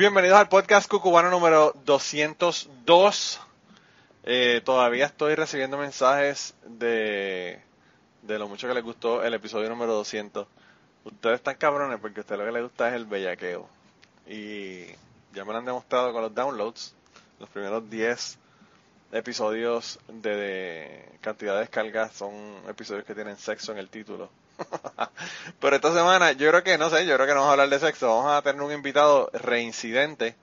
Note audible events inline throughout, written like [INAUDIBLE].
Bienvenidos al podcast cucubano número 202. Eh, todavía estoy recibiendo mensajes de, de lo mucho que les gustó el episodio número 200. Ustedes están cabrones porque a ustedes lo que les gusta es el bellaqueo. Y ya me lo han demostrado con los downloads. Los primeros 10 episodios de, cantidad de son episodios que tienen sexo en el título. Pero esta semana yo creo que, no sé, yo creo que no vamos a hablar de sexo, vamos a tener un invitado reincidente.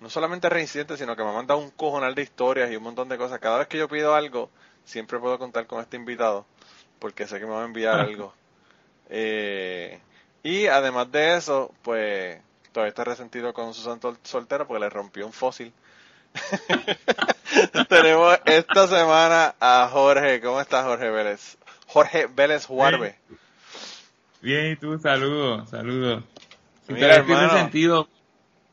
No solamente reincidente, sino que me ha mandado un cojonal de historias y un montón de cosas. Cada vez que yo pido algo, siempre puedo contar con este invitado, porque sé que me va a enviar [LAUGHS] algo. Eh, y además de eso, pues todavía está resentido con su santo soltero porque le rompió un fósil. [LAUGHS] Tenemos esta semana a Jorge. ¿Cómo estás, Jorge Vélez? Jorge Vélez Juarbe. Bien, y tú, saludos, saludos. Mira, tiene sentido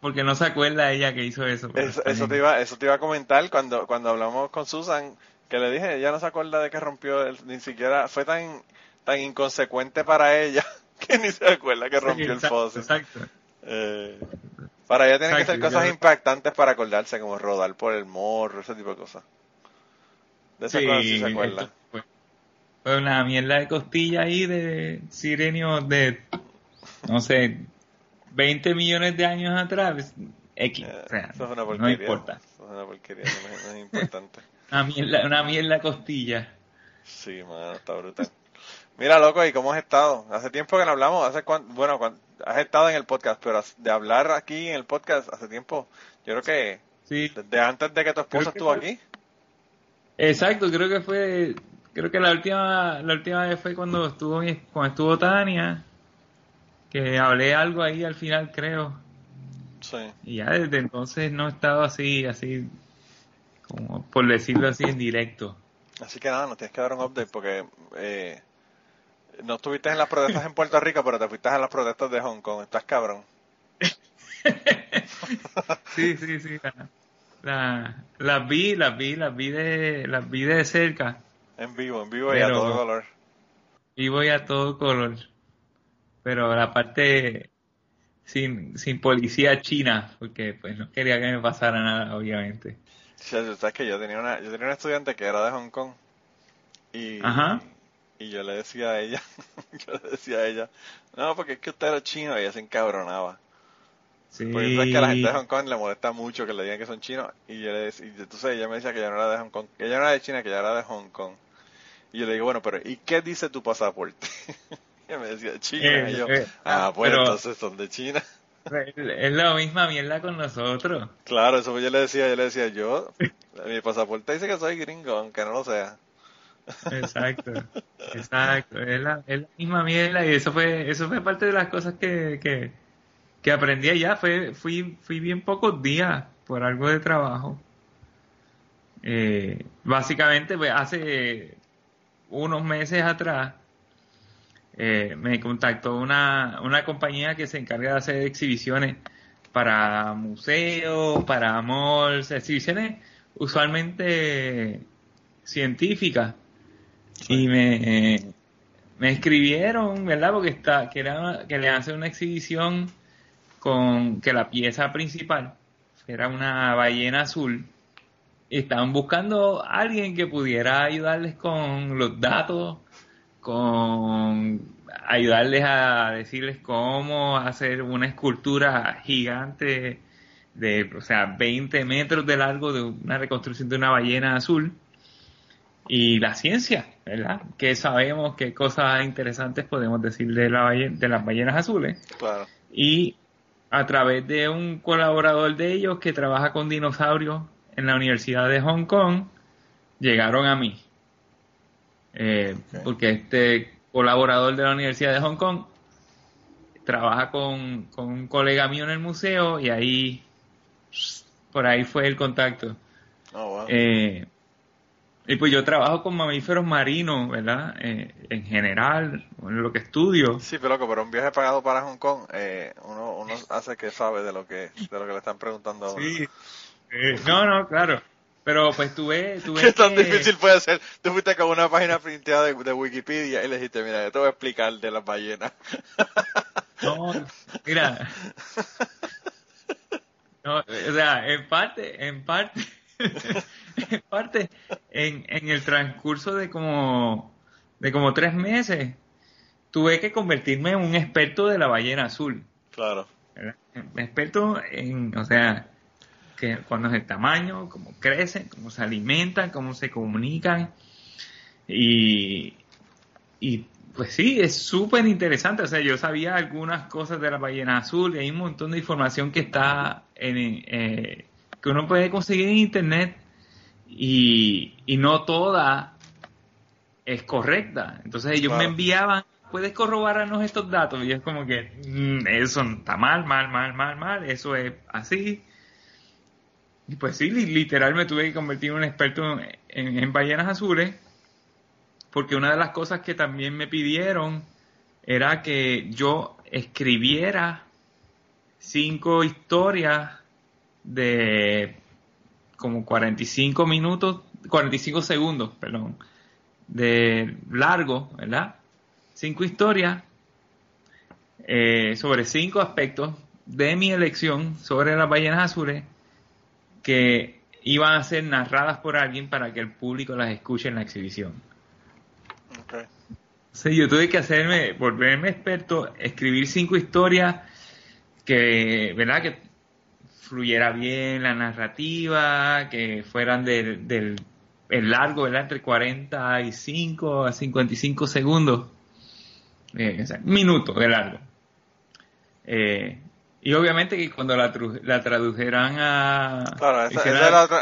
porque no se acuerda ella que hizo eso. Eso, te iba, eso te iba a comentar cuando, cuando hablamos con Susan, que le dije, ella no se acuerda de que rompió, ni siquiera, fue tan, tan inconsecuente para ella [LAUGHS] que ni se acuerda que rompió el fósil. Exacto. Eh, para ella tienen que ser cosas impactantes para acordarse, como rodar por el morro, ese tipo de cosas. De esas cosas sí se acuerda. Una mierda de costilla ahí de sirenio de, no sé, 20 millones de años atrás. X. Eh, eso es una porquería. No importa. Eso es una porquería, no, es importante. [LAUGHS] una, mierda, una mierda costilla. Sí, mano, está brutal. Mira, loco, ¿y cómo has estado? Hace tiempo que no hablamos, hace cuánto, bueno, has estado en el podcast, pero de hablar aquí en el podcast hace tiempo, yo creo que sí. desde antes de que tu esposa estuvo aquí. Exacto, creo que fue, creo que la última, la última vez fue cuando estuvo, cuando estuvo Tania, que hablé algo ahí al final, creo. Sí. Y ya desde entonces no he estado así, así, como por decirlo así en directo. Así que nada, nos tienes que dar un update porque eh, no estuviste en las protestas en Puerto Rico, pero te fuiste a las protestas de Hong Kong. Estás cabrón. [LAUGHS] sí, sí, sí. las vi, las vi, las vi de, las vi de cerca. En vivo, en vivo y a todo color. Vivo y a todo color. Pero la parte sin, sin policía china, porque pues no quería que me pasara nada, obviamente. Sí, sabes que yo tenía una, yo tenía una estudiante que era de Hong Kong y, Ajá. Y yo le decía a ella, [LAUGHS] yo le decía a ella, no, porque es que usted era chino y ella se encabronaba. Sí. Porque es que a la gente de Hong Kong le molesta mucho que le digan que son chinos. Y yo le decía, y entonces ella me decía que ella no era de Hong Kong, que ella no era de China, que ella era de Hong Kong. Y yo le digo, bueno, pero ¿y qué dice tu pasaporte? [LAUGHS] y me decía, China. y yo, eh, ah, ah, pues entonces son de China. [LAUGHS] Es la misma mierda con nosotros. Claro, eso yo le decía, yo le decía, yo, mi pasaporte dice que soy gringo, aunque no lo sea. Exacto, [LAUGHS] exacto. Es la, es la, misma mierda y eso fue, eso fue parte de las cosas que, que, que aprendí allá. Fue, fui, fui bien pocos días por algo de trabajo. Eh, básicamente, pues, hace unos meses atrás eh, me contactó una, una compañía que se encarga de hacer exhibiciones para museos, para malls, exhibiciones usualmente científicas y me, me escribieron, ¿verdad? Porque está, que, era, que le hacen una exhibición con que la pieza principal era una ballena azul. Y estaban buscando a alguien que pudiera ayudarles con los datos, con ayudarles a decirles cómo hacer una escultura gigante de, o sea, 20 metros de largo de una reconstrucción de una ballena azul y la ciencia, ¿verdad? Que sabemos qué cosas interesantes podemos decir de, la de las ballenas azules. Claro. Y a través de un colaborador de ellos que trabaja con dinosaurios en la Universidad de Hong Kong, llegaron a mí. Eh, porque este colaborador de la Universidad de Hong Kong trabaja con, con un colega mío en el museo y ahí, por ahí fue el contacto. Oh, wow. Eh, y pues yo trabajo con mamíferos marinos, ¿verdad? Eh, en general, en lo que estudio. Sí, pero loco, pero un viaje pagado para Hong Kong, eh, uno, uno hace que sabe de lo que, de lo que le están preguntando. Sí. Eh, no, no, claro. Pero pues tuve... tuve [LAUGHS] ¿Qué tan que- difícil puede ser? Tú fuiste con una página printeada de, de Wikipedia y le dijiste, mira, yo te voy a explicar de las ballenas. [LAUGHS] No, mira. No, o sea, en parte, en parte, [LAUGHS] en parte, en, en el transcurso de como, de como tres meses, tuve que convertirme en un experto de la ballena azul. Claro. ¿verdad? Experto en, o sea, que cuándo es el tamaño, cómo crecen, cómo se alimentan, cómo se comunican. Y, y pues sí, es súper interesante. O sea, yo sabía algunas cosas de la ballena azul y hay un montón de información que está en, eh, que uno puede conseguir en internet y, y no toda es correcta. Entonces ellos me enviaban, puedes corroborarnos estos datos y es como que "Mm, eso está mal, mal, mal, mal, mal, eso es así. Y pues sí, li- literal me tuve que convertir en un experto en, en ballenas azules porque una de las cosas que también me pidieron era que yo escribiera cinco historias de como 45 minutos, 45 segundos, perdón, de largo, ¿verdad? Cinco historias eh, sobre cinco aspectos de mi elección sobre las ballenas azules que iban a ser narradas por alguien para que el público las escuche en la exhibición. Okay. Sí, yo tuve que hacerme, volverme experto, escribir cinco historias que, ¿verdad? Que fluyera bien la narrativa, que fueran del, del el largo, ¿verdad? Entre 45 a 55 segundos. Eh, o sea, minutos de largo. Eh, y obviamente que cuando la, la tradujeran a... Claro, es eso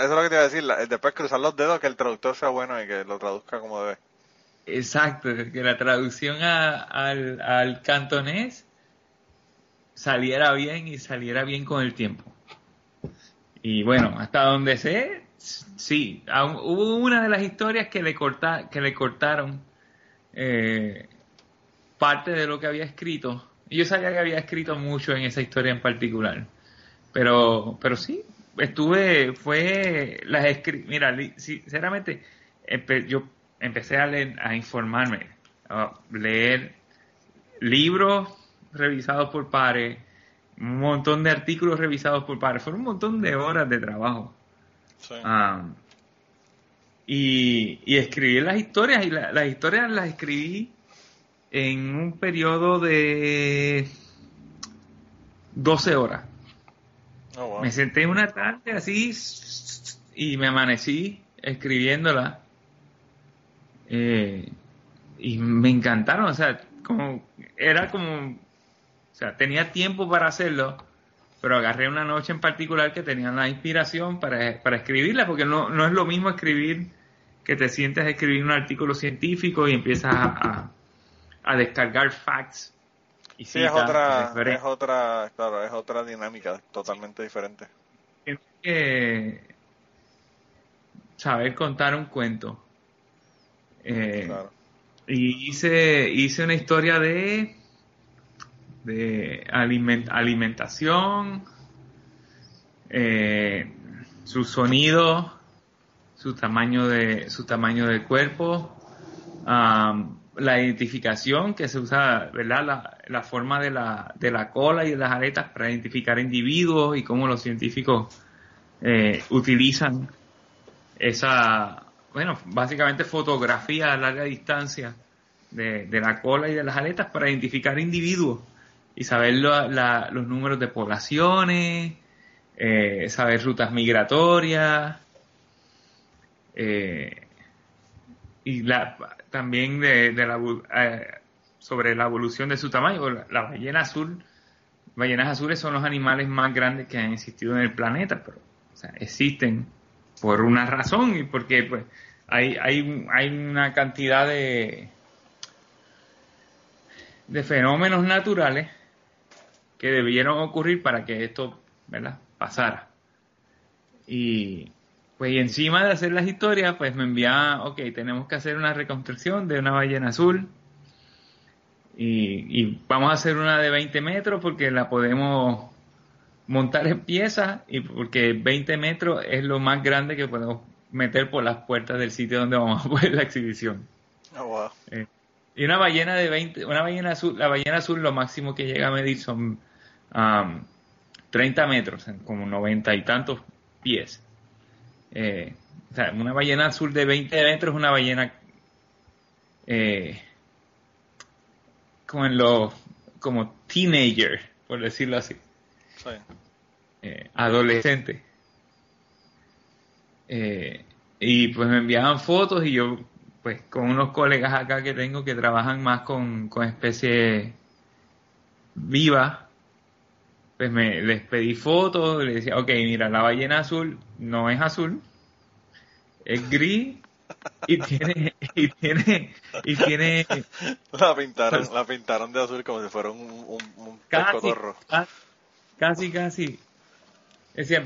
es lo que te iba a decir. la- después cruzar los dedos que el traductor sea bueno y que lo traduzca como debe. Exacto, que la traducción a- al, al cantonés saliera bien y saliera bien con el tiempo. Y bueno, hasta donde sé, sí, aún- hubo una de las historias que le, corta, que le cortaron eh, parte de lo que había escrito. Yo sabía que había escrito mucho en esa historia en particular. Pero, pero sí, estuve, fue, las escri mira, sinceramente, empe- yo empecé a leer, a informarme, a leer libros revisados por pares, un montón de artículos revisados por pares, fueron un montón de horas de trabajo. Sí. Ah, y, y escribí las historias, y la- las historias las escribí en un periodo de 12 horas. Oh, wow. Me senté una tarde así y me amanecí escribiéndola. Eh, y me encantaron, o sea, como era como, o sea, tenía tiempo para hacerlo, pero agarré una noche en particular que tenía la inspiración para, para escribirla, porque no, no es lo mismo escribir que te sientes a escribir un artículo científico y empiezas a, a- a descargar facts. Y Sí, es otra, es otra, claro, es otra dinámica totalmente diferente. tienes que saber contar un cuento. Eh, Claro. Y hice, hice una historia de, de aliment- alimentación, eh, su sonido, su tamaño de, su tamaño del cuerpo, la identificación que se usa, ¿verdad? La, la forma de la, de la cola y de las aletas para identificar individuos y cómo los científicos eh, utilizan esa, bueno, básicamente fotografía a larga distancia de, de la cola y de las aletas para identificar individuos y saber la- los números de poblaciones, eh, saber rutas migratorias, eh, y la, también de, la, eh, sobre la evolución de su tamaño. La, ballena azul, ballenas azules son los animales más grandes que han existido en el planeta, pero o sea, existen por una razón y porque pues hay, hay, hay una cantidad de, de fenómenos naturales que debieron ocurrir para que esto ¿verdad? pasara. Y pues y encima de hacer las historias, pues me envía, ok, tenemos que hacer una reconstrucción de una ballena azul. Y, y vamos a hacer una de 20 metros porque la podemos montar en piezas y porque 20 metros es lo más grande que podemos meter por las puertas del sitio donde vamos a poner la exhibición. Oh, wow. Eh, y una ballena de 20, una ballena azul, la ballena azul lo máximo que llega a medir son um, 30 metros, como 90 y tantos pies. Eh, o sea, una ballena azul de 20 metros es una ballena eh, como en lo como teenager, por decirlo así, Sí. eh, adolescente. Eh, y pues me enviaban fotos y yo, pues con unos colegas acá que tengo que trabajan más con, con especies vivas, pues me les pedí fotos, les decía, ok, mira, la ballena azul no es azul, es gris y tiene, y tiene, y tiene La pintaron, la pintaron de azul como si fuera un, un, un casi, casi, casi. Decía,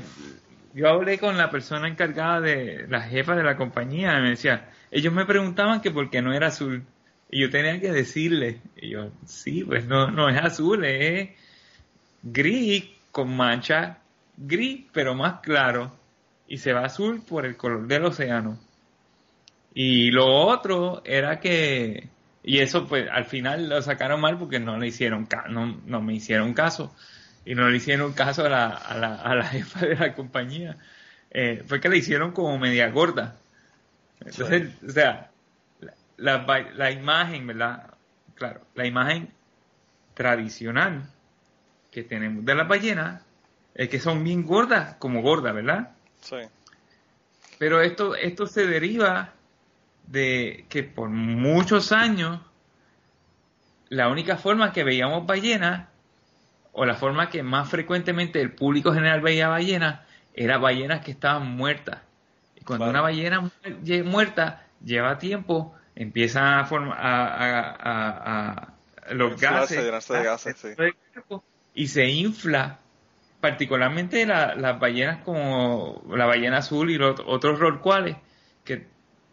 yo hablé con la persona encargada de la jefa de la compañía y me decía, ellos me preguntaban que por qué no era azul. Y yo tenía que decirle, y yo, sí, pues no, no es azul, es gris con mancha gris, pero más claro. Y se va azul por el color del océano. Y lo otro era que, y eso pues al final lo sacaron mal porque no le hicieron no, no me hicieron caso. Y no le hicieron caso a la, a la, a la [LAUGHS] jefa de la compañía. Eh, fue que le hicieron como media gorda. Entonces, o sea, la, la, la imagen, ¿verdad? Claro, la imagen tradicional que tenemos de las ballenas es que son bien gordas, como gordas, ¿verdad? Sí. Pero esto, esto se deriva de que por muchos años la única forma que veíamos ballenas, o la forma que más frecuentemente el público general veía ballenas, era ballenas que estaban muertas. Y cuando una ballena mu- lle- muerta lleva tiempo, empieza a formar a, a- a- a- los gases, sí. Y se infla particularmente la- las ballenas como la ballena azul y los otros rorcuales, que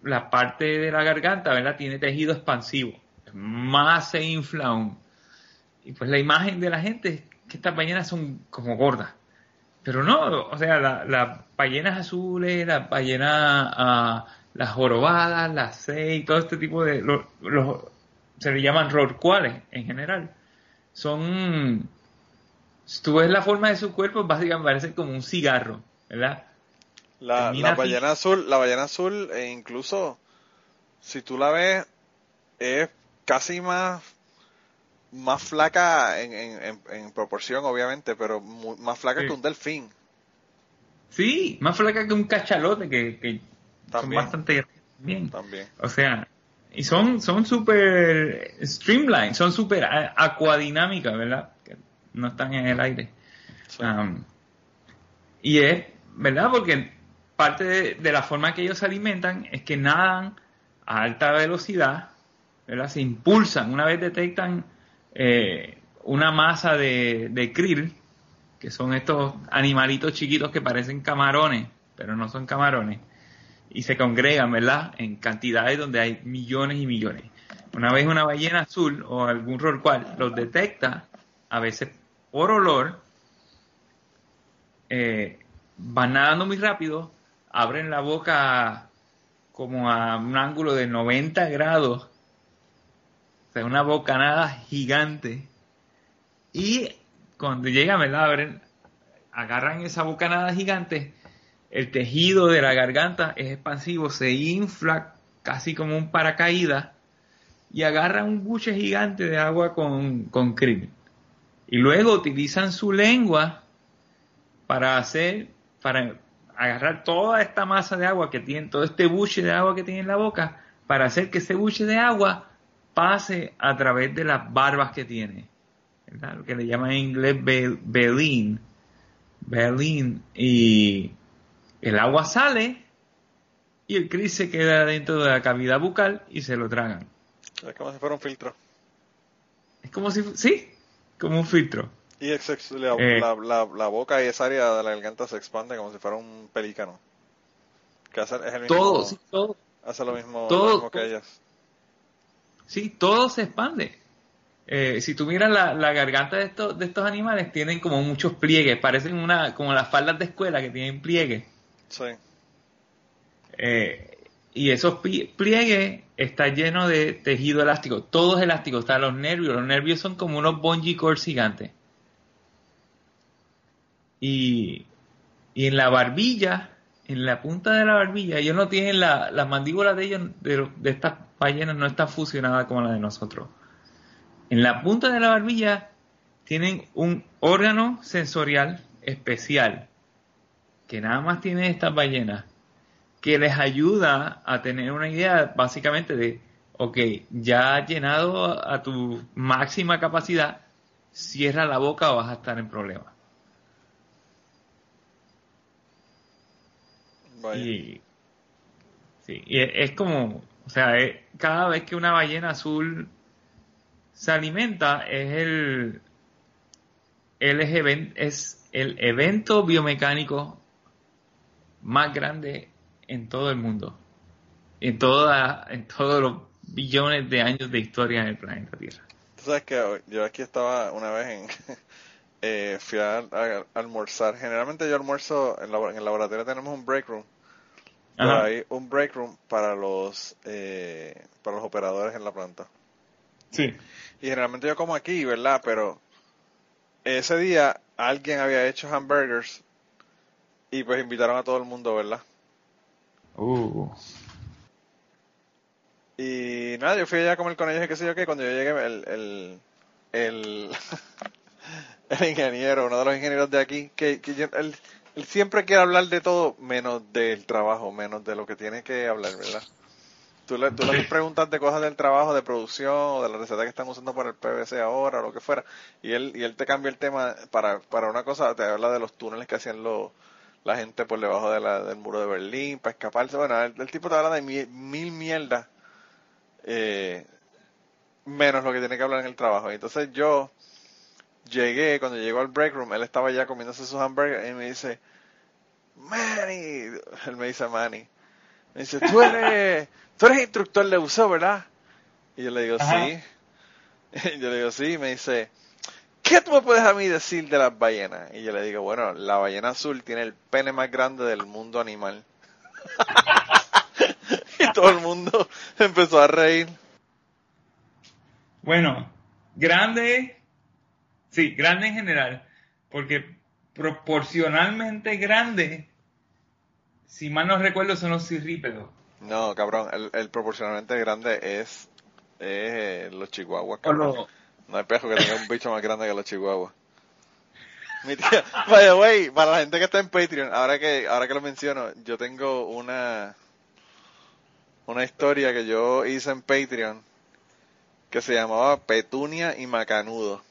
la parte de la garganta, ¿verdad? Tiene tejido expansivo. Más se infla aún. Y pues la imagen de la gente es que estas ballenas son como gordas. Pero no, o sea, la- las ballenas azules, las ballenas, ah, las jorobadas, las seis, todo este tipo de, los- se le llaman rorcuales en general. Son, si tú ves la forma de su cuerpo, básicamente parece como un cigarro, ¿verdad? La, ballena azul, la ballena azul, e incluso si tú la ves, es casi más, más flaca en, en, en, proporción, obviamente, pero más flaca Sí. que un delfín. Sí, más flaca que un cachalote, que, que son bastante bien. También. O sea, y son son súper streamlined, son súper acuadinámicas, ¿verdad? No están en el aire. Sí. Um, y es, ¿verdad? Porque parte de, de la forma que ellos se alimentan es que nadan a alta velocidad, ¿verdad? Se impulsan. Una vez detectan eh, una masa de, de krill, que son estos animalitos chiquitos que parecen camarones, pero no son camarones, y se congregan, ¿verdad? En cantidades donde hay millones y millones. Una vez una ballena azul o algún rorcual los detecta, a veces por olor, eh, van nadando muy rápido, abren la boca como a un ángulo de 90 grados, o sea, una bocanada gigante, y cuando llegan, ¿verdad? Abren, agarran esa bocanada gigante, el tejido de la garganta es expansivo, se infla casi como un paracaídas, y agarran un buche gigante de agua con, con. Y luego utilizan su lengua para hacer, para agarrar toda esta masa de agua que tienen, todo este buche de agua que tiene en la boca, para hacer que ese buche de agua pase a través de las barbas que tiene. ¿verdad? Lo que le llaman en inglés be- baleen. Baleen. Y el agua sale y el krill se queda dentro de la cavidad bucal y se lo tragan. Es como si fuera un filtro. Es como si, sí, como un filtro. Y ex- ex- la, Eh. la, la, la boca y esa área de la garganta se expande como si fuera un pelícano. Que hace, es el mismo, Todo, sí, todo. hace lo mismo, todo- lo mismo que ellas. Sí, todo se expande. Eh, si tú miras la, la garganta de estos, de estos animales, tienen como muchos pliegues, parecen una, como las faldas de escuela que tienen pliegues. Sí. Eh, y esos pliegues están llenos de tejido elástico, todo es elástico, están los nervios, los nervios son como unos bungee cords gigantes. Y, y en la barbilla, en la punta de la barbilla, ellos no tienen la, las mandíbulas de ellos, de, de estas ballenas, no están fusionadas como la de nosotros. En la punta de la barbilla tienen un órgano sensorial especial que nada más tienen estas ballenas que les ayuda a tener una idea básicamente de, ok, ya has llenado a tu máxima capacidad, cierra la boca o vas a estar en problemas. Vaya. Y, sí, y es, como, o sea, es- cada vez que una ballena azul se alimenta es el, el es el evento biomecánico más grande en todo el mundo, en toda, en todos los billones de años de historia en el planeta Tierra. Tú sabes que yo aquí estaba una vez en... [LAUGHS] eh, fui a, a- a almorzar. Generalmente yo almuerzo en, la- en el laboratorio tenemos un break room. Pero hay un break room para los eh, para los operadores en la planta. Sí. Y generalmente yo como aquí, ¿verdad? Pero ese día alguien había hecho hamburgers y pues invitaron a todo el mundo, ¿verdad? Uh, Y nada, yo fui allá a comer con ellos y qué sé yo qué. Cuando yo llegué, el, el, el, [LAUGHS] el ingeniero, uno de los ingenieros de aquí, que, que yo- él, él siempre quiere hablar de todo menos del trabajo, menos de lo que tiene que hablar, ¿verdad? Tú le, tú le preguntas de cosas del trabajo, de producción, o de la receta que están usando para el PVC ahora, o lo que fuera, y él, y él te cambia el tema para, para una cosa, te habla de los túneles que hacían los, la gente por debajo de la, del muro de Berlín, para escaparse, bueno, el, el tipo te habla de mil, mil mierdas eh, menos lo que tiene que hablar en el trabajo. Y entonces yo llegué, cuando llegó al break room, él estaba ya comiéndose sus hamburgers y me dice, Manny, él me dice Manny, me dice, tú eres, [LAUGHS] tú eres instructor de buceo, ¿verdad? Y yo le digo, Ajá. sí. [LAUGHS] Y yo le digo, sí, y me dice, ¿qué tú me puedes a mí decir de las ballenas? Y yo le digo, bueno, la ballena azul tiene el pene más grande del mundo animal. [LAUGHS] y todo el mundo empezó a reír. Bueno, grande, sí, grande en general, porque proporcionalmente grande, si mal no recuerdo, son los cirrípedos. No, cabrón, el, el proporcionalmente grande es, es eh, los chihuahuas, O cabrón. los- No hay pejo que tenga un bicho más grande que los chihuahuas. Mi tía, [LAUGHS] by the way, para la gente que está en Patreon, ahora que, ahora que lo menciono, yo tengo una, una historia que yo hice en Patreon que se llamaba Petunia y Macanudo.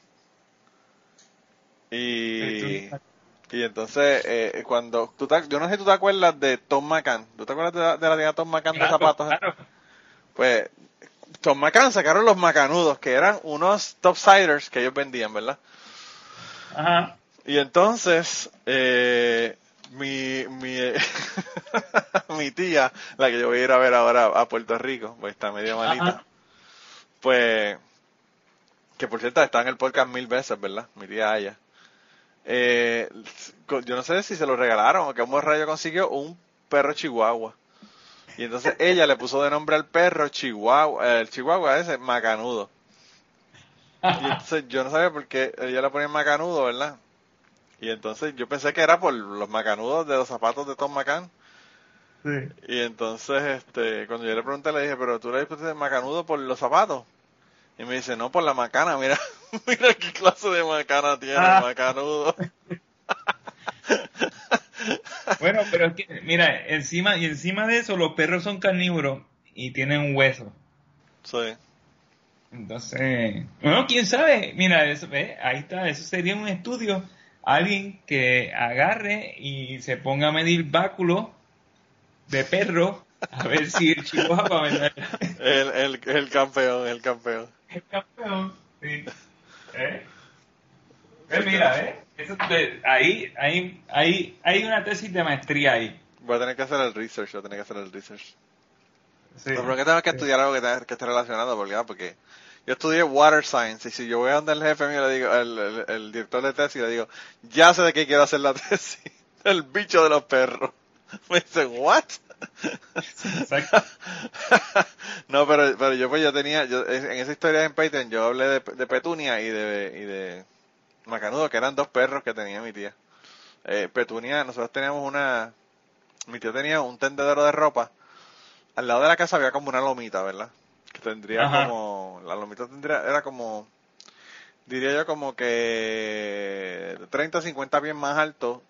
Y, y entonces, eh, cuando, tú te- yo no sé si tú te acuerdas de Tom McCann, ¿tú te acuerdas de la, de la tienda Tom McCann de Claro, zapatos? claro. Pues Tom McCann sacaron los macanudos, que eran unos topsiders que ellos vendían, ¿verdad? Ajá. Y entonces, eh, mi, mi, [LAUGHS] mi tía, la que yo voy a ir a ver ahora a Puerto Rico, pues está medio malita, Ajá. pues, que por cierto está en el podcast mil veces, ¿verdad? Mi tía Aya. Eh, yo no sé si se lo regalaron o que un rayo consiguió un perro chihuahua. Y entonces ella le puso de nombre al perro Chihuahua, el Chihuahua ese, Macanudo. Y entonces yo no sabía por qué ella le ponía Macanudo, ¿verdad? Y entonces yo pensé que era por los macanudos de los zapatos de Tom McCann. Sí. Y entonces, este, cuando yo le pregunté, le dije, pero tú le pusiste macanudo por los zapatos. Y me dice, no, por la macana, mira, [LAUGHS] mira qué clase de macana tiene, Ah. macanudo. [LAUGHS] Bueno, pero es que, mira, encima, y encima de eso, los perros son carnívoros y tienen hueso. Sí. Entonces, bueno, quién sabe, mira, eso, ve, ahí está, eso sería un estudio, alguien que agarre y se ponga a medir báculo de perro, a ver si el chihuahua ¿verdad? El, el, el campeón, el campeón. es campeón. Sí. ¿Eh? Pues mira, ¿eh? Eso te- ahí, ahí, ahí, hay una tesis de maestría ahí. Voy a tener que hacer el research, voy a tener que hacer el research. Sí. Pero que tengo que estudiar algo que, tenga- que esté relacionado, porque, ah, porque yo estudié Water Science, y si yo voy a donde el jefe mío, le digo, el, el- el director de tesis, le digo, ya sé de qué quiero hacer la [LAUGHS] tesis, el bicho de los perros. [LAUGHS] Me dice, ¿what? [LAUGHS] No, pero, pero yo pues yo tenía, yo, en esa historia en Patreon yo hablé de, de Petunia y de, y de Macanudo, que eran dos perros que tenía mi tía. Eh, Petunia, nosotros teníamos una, mi tío tenía un tendedero de ropa, al lado de la casa había como una lomita, ¿verdad? Que tendría Ajá. como, la lomita tendría, era como, diría yo como que 30, 50 pies más alto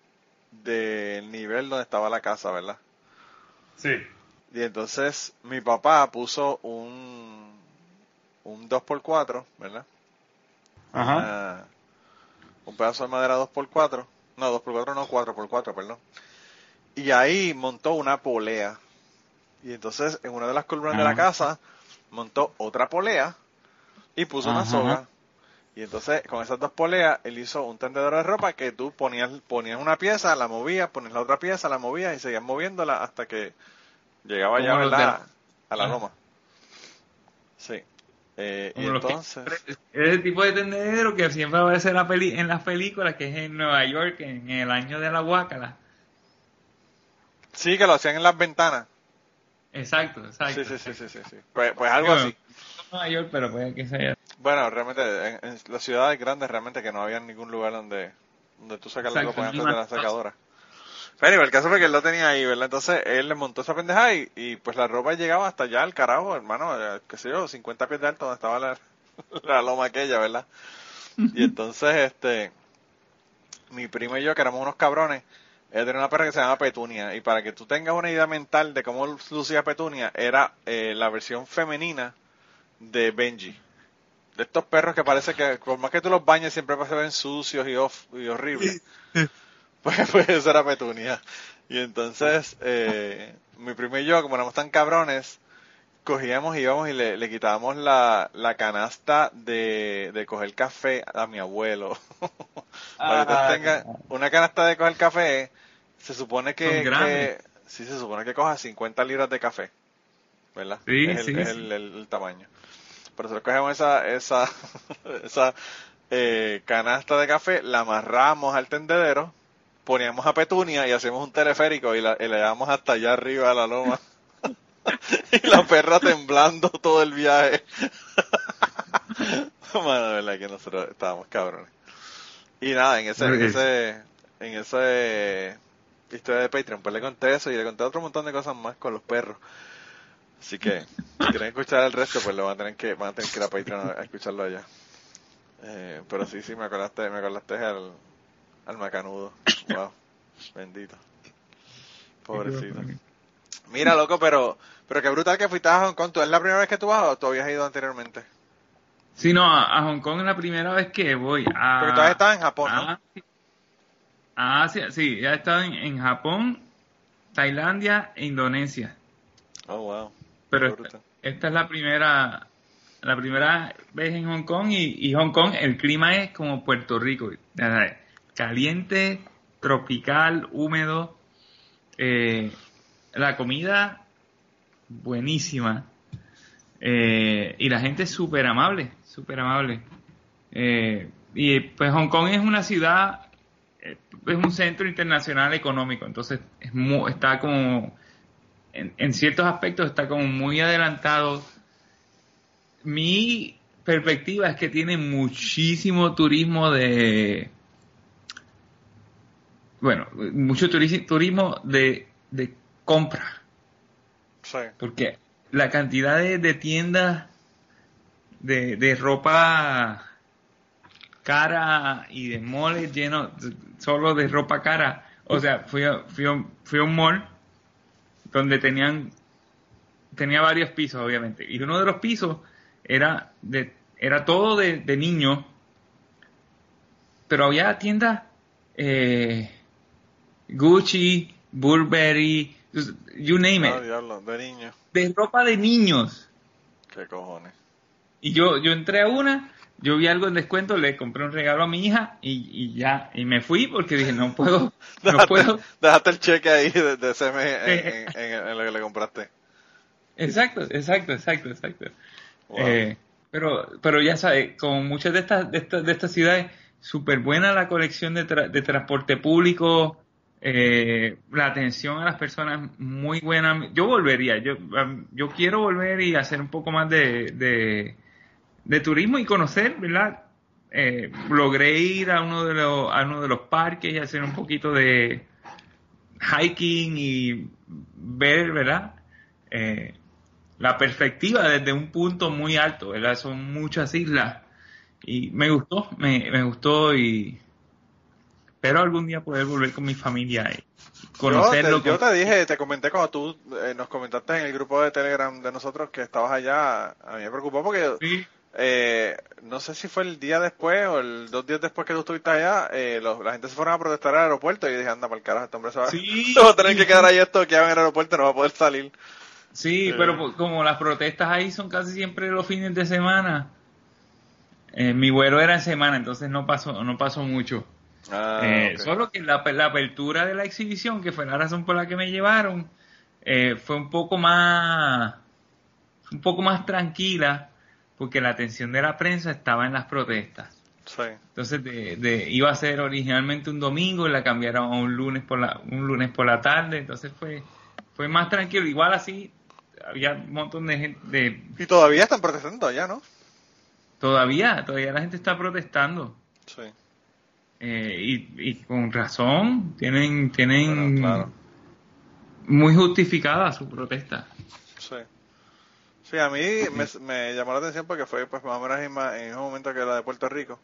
del nivel donde estaba la casa, ¿verdad? Sí. Y entonces mi papá puso un, un 2x4, ¿verdad? Ajá. Una- un pedazo de madera 2x4. No, 2x4 no, 4x4, perdón. Y ahí montó una polea. Y entonces en una de las columnas de la casa montó otra polea y puso una soga. Y entonces con esas dos poleas él hizo un tendedero de ropa que tú ponías, ponías una pieza, la movías, ponías la otra pieza, la movías y seguías moviéndola hasta que llegaba ya ¿verdad? a la Ajá. loma. Sí. Eh, y que- entonces... es el tipo de tendedero que siempre aparece en, la peli, en las películas, que es en Nueva York, en el año de la Huácala. Sí, que lo hacían en las ventanas. Exacto, exacto. Sí, sí, sí, sí, sí, sí. Pues, pues algo así. Nueva York, pero puede que sea. Bueno, realmente, en, en las ciudades grandes, realmente que no había ningún lugar donde, donde tú sacas la ropa antes de la secadora. Pero el caso fue que él lo tenía ahí, ¿verdad? Entonces él le montó esa pendeja y, y pues la ropa llegaba hasta allá al carajo, hermano, eh, qué sé yo, 50 pies de alto donde estaba la, [LAUGHS] la loma aquella, ¿verdad? Y entonces, este, mi primo y yo, que éramos unos cabrones, ella tenía una perra que se llama Petunia. Y para que tú tengas una idea mental de cómo lucía Petunia, era eh, la versión femenina de Benji. De estos perros que parece que, por más que tú los bañes, siempre se ven sucios y, off- y horribles. [LAUGHS] Pues, pues eso era Petunia. Y entonces, eh, mi primo y yo, como éramos tan cabrones, cogíamos, íbamos y le, le quitábamos la, la canasta de, de coger café a mi abuelo. [LAUGHS] Para que Ah, ustedes tengan una canasta de coger café, se supone que, que sí se supone que coja 50 libras de café, ¿verdad? Sí, es el, sí, es sí. el- el tamaño. Pero nosotros cogemos esa, esa, [LAUGHS] esa eh, canasta de café, la amarramos al tendedero, poníamos a Petunia y hacemos un teleférico y la, y la llevamos hasta allá arriba a la loma. [LAUGHS] y la perra temblando todo el viaje. [LAUGHS] Mano, de verdad que nosotros estábamos cabrones. Y nada, en ese, en ese, en ese historia de Patreon, pues le conté eso y le conté otro montón de cosas más con los perros. Así que, si quieren escuchar el resto, pues lo van a tener que, van a tener que ir a Patreon a, a escucharlo allá. Eh, pero sí, sí, me acordaste, me acordaste al, al macanudo. [COUGHS] Wow, bendito. Pobrecito. Mira, loco, pero, pero qué brutal que fuiste a Hong Kong. ¿Tú es la primera vez que tú vas o tú habías ido anteriormente? Sí, no, a, a Hong Kong es la primera vez que voy. A, Porque tú has estado en Japón, ¿no? a- a Asia, sí, ya he estado en, en Japón, Tailandia e Indonesia. Oh, wow. Pero esta, esta es la primera la primera vez en Hong Kong y, y Hong Kong el clima es como Puerto Rico, caliente, tropical, húmedo, eh, la comida buenísima eh, y la gente es súper amable, súper amable. Eh, y pues Hong Kong es una ciudad, es un centro internacional económico, entonces es mu- está como en, en ciertos aspectos está como muy adelantado. Mi perspectiva es que tiene muchísimo turismo de, bueno, mucho turismo, de, de compra, Sí. porque la cantidad de, de tiendas de, de ropa cara y de moles llenos solo de ropa cara. O sea, fui a, fui a, fui a un mall donde tenían tenía varios pisos obviamente y uno de los pisos era de era todo de, de niños pero había tiendas eh, Gucci Burberry you name it diablo, de niño. de ropa de niños Qué cojones. y yo yo entré a una yo vi algo en descuento, le compré un regalo a mi hija y, y ya, y me fui porque dije, no puedo, [LAUGHS] no puedo. dejaste el cheque ahí de, de CM en, [LAUGHS] en- en- en lo que le compraste. Exacto, exacto, exacto, exacto. Wow. Eh, pero, pero ya sabes, como muchas de estas, de estas, de estas ciudades, súper buena la colección de, tra- de transporte público, eh, la atención a las personas muy buena. Yo volvería, yo, yo quiero volver y hacer un poco más de, de, de turismo y conocer, ¿verdad? Eh, logré ir a uno de los, a uno de los parques y hacer un poquito de hiking y ver, ¿verdad? Eh, la perspectiva desde un punto muy alto, ¿verdad? Son muchas islas y me gustó, me, me gustó y espero algún día poder volver con mi familia y conocerlo. Yo te, yo con- te dije, te comenté cuando tú eh, nos comentaste en el grupo de Telegram de nosotros que estabas allá, a mí me preocupó porque Sí, eh, no sé si fue el día después o el dos días después que tú estuviste allá, eh, los- la gente se fueron a protestar al aeropuerto y yo dije, anda, para el carajo, este hombre se va, Sí, [LAUGHS] a tener que quedar ahí esto que en el aeropuerto, no va a poder salir. Sí, Eh. pero po- como las protestas ahí son casi siempre los fines de semana, eh, mi vuelo era en semana, entonces no pasó, no pasó mucho. Ah, Eh. Solo que la, la apertura de la exhibición, que fue la razón por la que me llevaron, eh, fue un poco más, un poco más tranquila, porque la atención de la prensa estaba en las protestas. Sí. Entonces de, de- iba a ser originalmente un domingo y la cambiaron a un lunes por la, un lunes por la tarde, entonces fue, fue más tranquilo. Igual así había un montón de gente, de, Y todavía están protestando allá, ¿no? todavía, todavía la gente está protestando. Sí. Eh, y, y con razón, tienen, tienen claro. muy justificada su protesta. Sí. Sí, a mí me, me llamó la atención porque fue pues más o menos en el momento que la de Puerto Rico.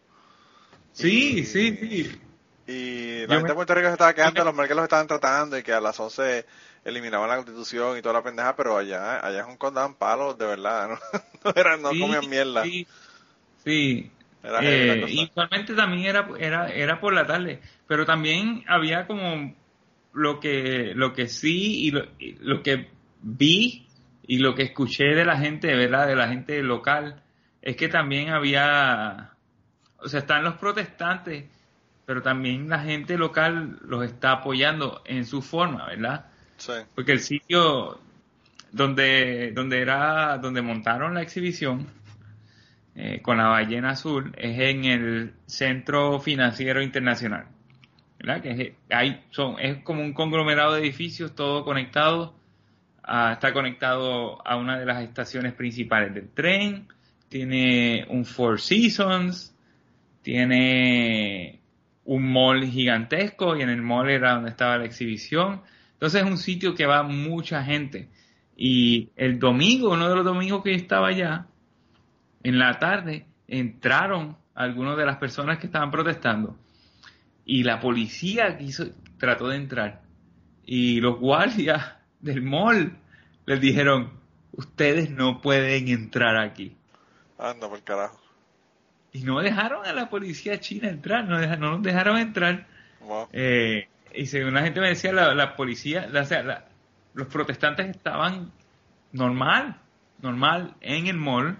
Sí, Y- sí, sí. Y la Yo gente me- de Puerto Rico se estaba quejando los que los estaban tratando y que a las 11 eliminaban la constitución y toda la pendeja, pero allá, allá en Hong Kong daban palos de verdad, [LAUGHS] no, no, eran, no Sí, comían mierda. Sí, sí. Eh, y usualmente también era, era, era por la tarde, pero también había como lo que, lo que sí y lo, y lo que vi y lo que escuché de la gente, ¿verdad? De la gente local, es que también había, o sea, están los protestantes, pero también la gente local los está apoyando en su forma, ¿verdad? Sí, Porque el sitio donde, donde era, donde montaron la exhibición eh, con la ballena azul es en el Centro Financiero Internacional. ¿Verdad? Que es, hay, son, es como un conglomerado de edificios, todo conectado. ah, está conectado a una de las estaciones principales del tren. Tiene un Four Seasons. Tiene un mall gigantesco y en el mall era donde estaba la exhibición. Entonces es un sitio que va mucha gente. Y el domingo, uno de los domingos que yo estaba allá, en la tarde, entraron algunas de las personas que estaban protestando. Y la policía quiso, trató de entrar. Y los guardias del mall les dijeron, ustedes no pueden entrar aquí. anda por carajo. Y no dejaron a la policía china entrar, no, deja- no nos dejaron entrar. Wow. Eh, y según la gente me decía, la, la policía, la- la- los protestantes estaban normal, normal en el mall,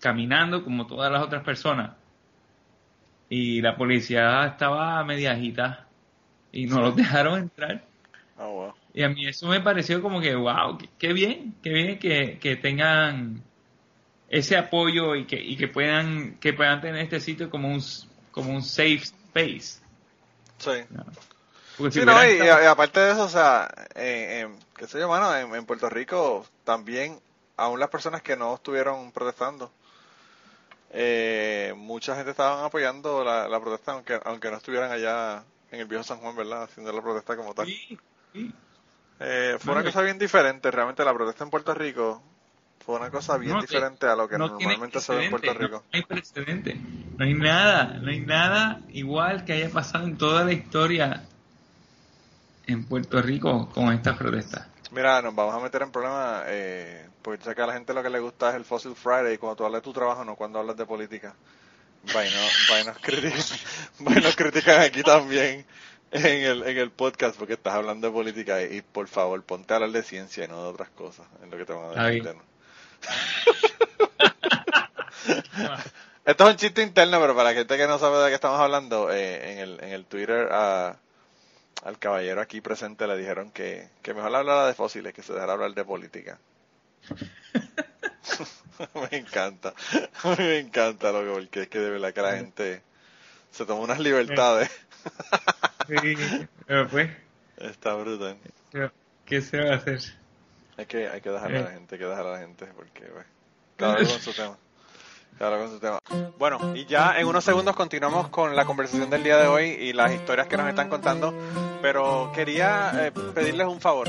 caminando como todas las otras personas. Y la policía estaba media agitada y no los dejaron entrar. Ah, wow. Y a mí eso me pareció como que, wow, qué, bien, qué bien que, que tengan ese apoyo y que, y que puedan que puedan tener este sitio como un, como un safe space. Sí. Porque si Sí, no, y, estado- y aparte de eso, o sea, en, en- qué sé yo, mano, en, en Puerto Rico también, aún las personas que no estuvieron protestando, eh, mucha gente estaban apoyando la, la protesta, aunque, aunque no estuvieran allá en el viejo San Juan, ¿verdad? Haciendo la protesta como tal. Sí, sí. Eh, fue una cosa bien diferente, realmente la protesta en Puerto Rico fue una cosa bien No, diferente a lo que no normalmente se ve en Puerto Rico. No hay precedente. No hay nada, no hay nada igual que haya pasado en toda la historia en Puerto Rico con estas protestas. Mira, nos vamos a meter en problemas, eh, porque sé que a la gente lo que le gusta es el Fossil Friday, cuando tú hablas de tu trabajo, no cuando hablas de política. Vaino, vainos critican, [LAUGHS] critican aquí también en el, en el podcast, porque estás hablando de política y, y, por favor ponte a hablar de ciencia y no de otras cosas, en lo que te van a decir. [LAUGHS] Esto es un chiste interno, pero para la gente que no sabe de qué estamos hablando, eh, en, el, en el Twitter a, al caballero aquí presente le dijeron que, que mejor hablara de fósiles, que se dejara hablar de política. [LAUGHS] me encanta, [LAUGHS] me encanta, loco, porque es que de verdad que la gente se toma unas libertades. Sí, pero pues, [LAUGHS] Está brutal. ¿qué se va a hacer? Hay que, hay que dejarle a la Eh. gente, hay que dejarle a la gente, porque pues, cada uno con su tema. Uno con su tema. Bueno, y ya en unos segundos continuamos con la conversación del día de hoy y las historias que nos están contando, pero quería eh, pedirles un favor.